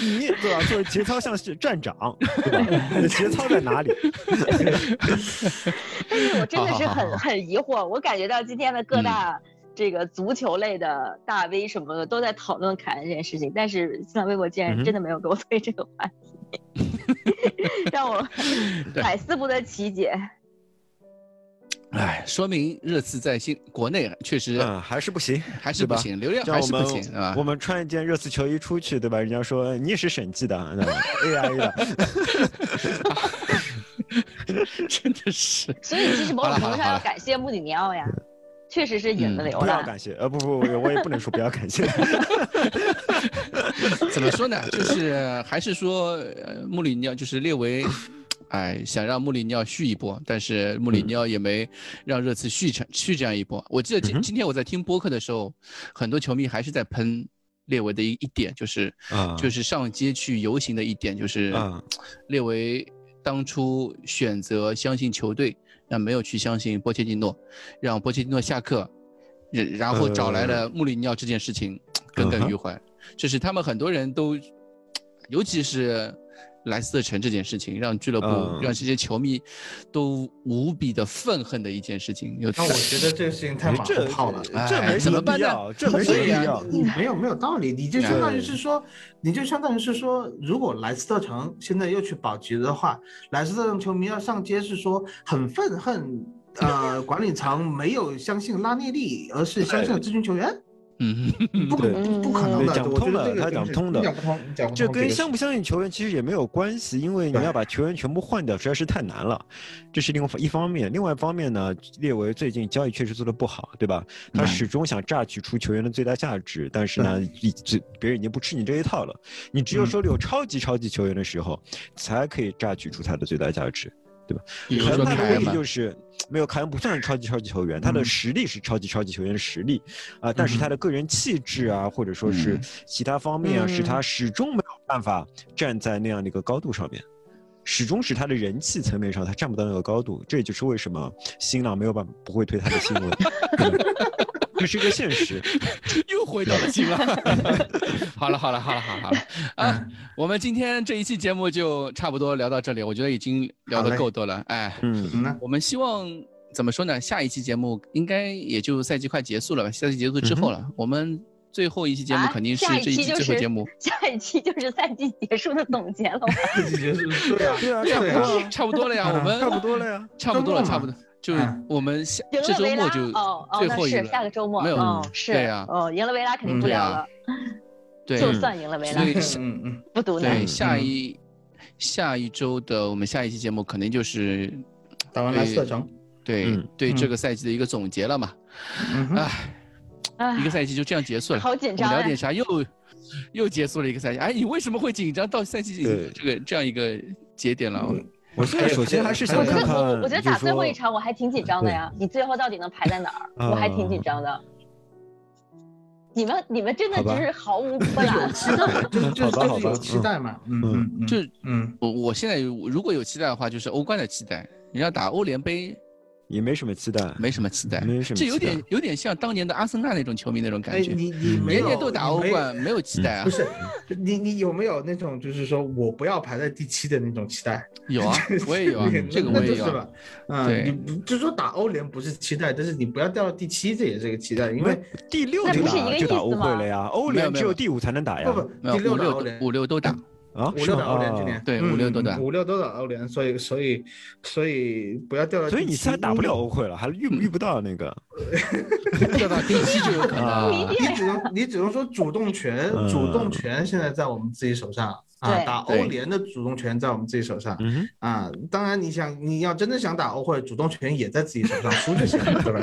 你对吧？作为节操像是站长，对吧？你的节操在哪里？但是我真的是很很疑惑，我感觉到今天的各大这个足球类的大 V 什么的都在讨论凯恩这件事情，但是新浪微博竟然真的没有给我推这个话题。让我 百思不得其解。哎，说明热刺在新国内确实还是不行，还是不行，流量还是不行啊。我们穿一件热刺球衣出去，对吧？人家说你也是审计的，AI 的，真的是。所以其实某种程度上要感谢穆里尼奥呀。确实是引了流了。不要感谢，呃不不不，我也不能说不要感谢。怎么说呢？就是还是说，穆里尼奥就是列为，哎，想让穆里尼奥续一波，但是穆里尼奥也没让热刺续成续这样一波。我记得今今天我在听播客的时候，很多球迷还是在喷列维的一一点，就是就是上街去游行的一点，就是列维当初选择相信球队。那没有去相信波切蒂诺，让波切蒂诺下课，然然后找来了穆里尼奥这件事情耿耿于怀，这是他们很多人都，尤其是。莱斯特城这件事情，让俱乐部、让这些球迷都无比的愤恨的一件事情。那我觉得这个事情太马后炮了，这没什么必要，这没什么必要。你没有没有道理，你就相当于是说，你就相当于是说，如果莱斯特城现在又去保级的话，莱斯特城球迷要上街是说很愤恨，呃，管理层没有相信拉涅利，而是相信了这群球员。嗯，不可能不可能的，讲不通的，他讲不通的，讲不通，讲不通。这跟相不相信球员其实也没有关系，因为你要把球员全部换掉实在是太难了，这是另外一方面。另外一方面呢，列维最近交易确实做的不好，对吧？他始终想榨取出球员的最大价值，但是呢，已这别人已经不吃你这一套了。你只有手里有超级超级球员的时候，才可以榨取出他的最大价值。对吧？凯恩的问题就是 没有凯恩不算是超级超级球员，他的实力是超级超级球员的实力啊，但是他的个人气质啊，或者说是其他方面啊，使他始终没有办法站在那样的一个高度上面，始终是他的人气层面上他站不到那个高度，这也就是为什么新浪没有办法不会推他的新闻。这是一个现实。又回到了新浪。好了好了好了好了好了啊！我们今天这一期节目就差不多聊到这里，我觉得已经聊得够多了。哎，嗯，我们希望怎么说呢？下一期节目应该也就赛季快结束了吧？赛季结束之后了，我们。最后一期节目肯定是这一期最后节目，下一期就是赛季结束的总结了。赛季结束，对啊，对啊，差不多，差不多了呀，我们差不多了呀，差不多了，差不多，就是我们下这周末就最后一个，下个周末没有，是，对呀，哦，赢了维拉肯定不聊了，对，就算赢了维拉，嗯嗯，不读呢。对，下一下一周的我们下一期节目肯定就是打完莱斯特城，对对，这个赛季的一个总结了嘛，唉。一个赛季就这样结束了，好紧张。聊点啥？又又结束了一个赛季。哎，你为什么会紧张到赛季这个这样一个节点了？我现在首先还是想看看。我觉得我我觉得打最后一场我还挺紧张的呀。你最后到底能排在哪儿？我还挺紧张的。你们你们真的就是毫无 波澜。就就就是有期待嘛。嗯嗯，就嗯，我我现在如果有期待的话，就是欧冠的期待。你要打欧联杯。也没什么期待，没什么期待，没什么。这有点有点像当年的阿森纳那种球迷那种感觉。你你年年都打欧冠，没有期待啊？不是，你你有没有那种就是说我不要排在第七的那种期待？有啊，我也有啊，这个我也有。嗯，你就是说打欧联不是期待，但是你不要掉到第七，这也是个期待，因为第六就打就打欧会了呀，欧联只有第五才能打呀。不不，第六六五六都打。啊，五六打欧联今年，对五六都打，五六都打欧联，所以所以所以不要掉到。所以你现在打不了欧会了，还遇遇不到那个。掉到第七就有可能。你只能你只能说主动权，主动权现在在我们自己手上啊。打欧联的主动权在我们自己手上。啊，当然你想你要真的想打欧会，主动权也在自己手上，输就行了，对吧？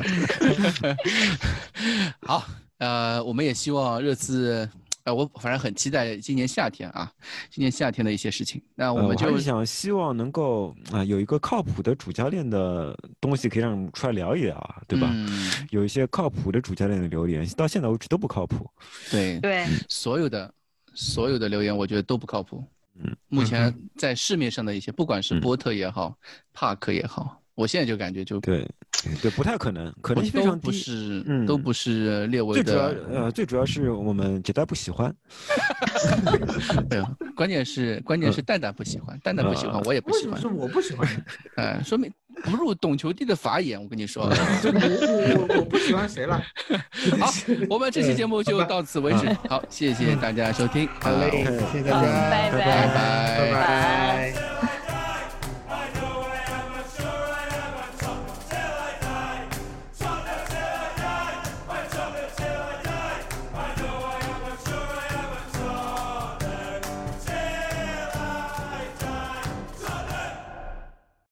好，呃，我们也希望热刺。呃，我反正很期待今年夏天啊，今年夏天的一些事情。那我们就想希望能够啊，有一个靠谱的主教练的东西可以让我们出来聊一聊啊，对吧？嗯有一些靠谱的主教练的留言，到现在为止都不靠谱。对对，所有的所有的留言，我觉得都不靠谱。嗯，目前在市面上的一些，不管是波特也好，帕克也好。我现在就感觉就对，对，不太可能，可能非常不是，嗯，都不是列为的。最主要，呃，最主要是我们杰代不喜欢。对，关键是关键是蛋蛋不喜欢，蛋蛋不喜欢，我也不喜欢。是我不喜欢？哎，说明不入懂球帝的法眼，我跟你说。我我我不喜欢谁了？好，我们这期节目就到此为止。好，谢谢大家收听。好嘞，谢谢大家，拜拜拜拜拜拜。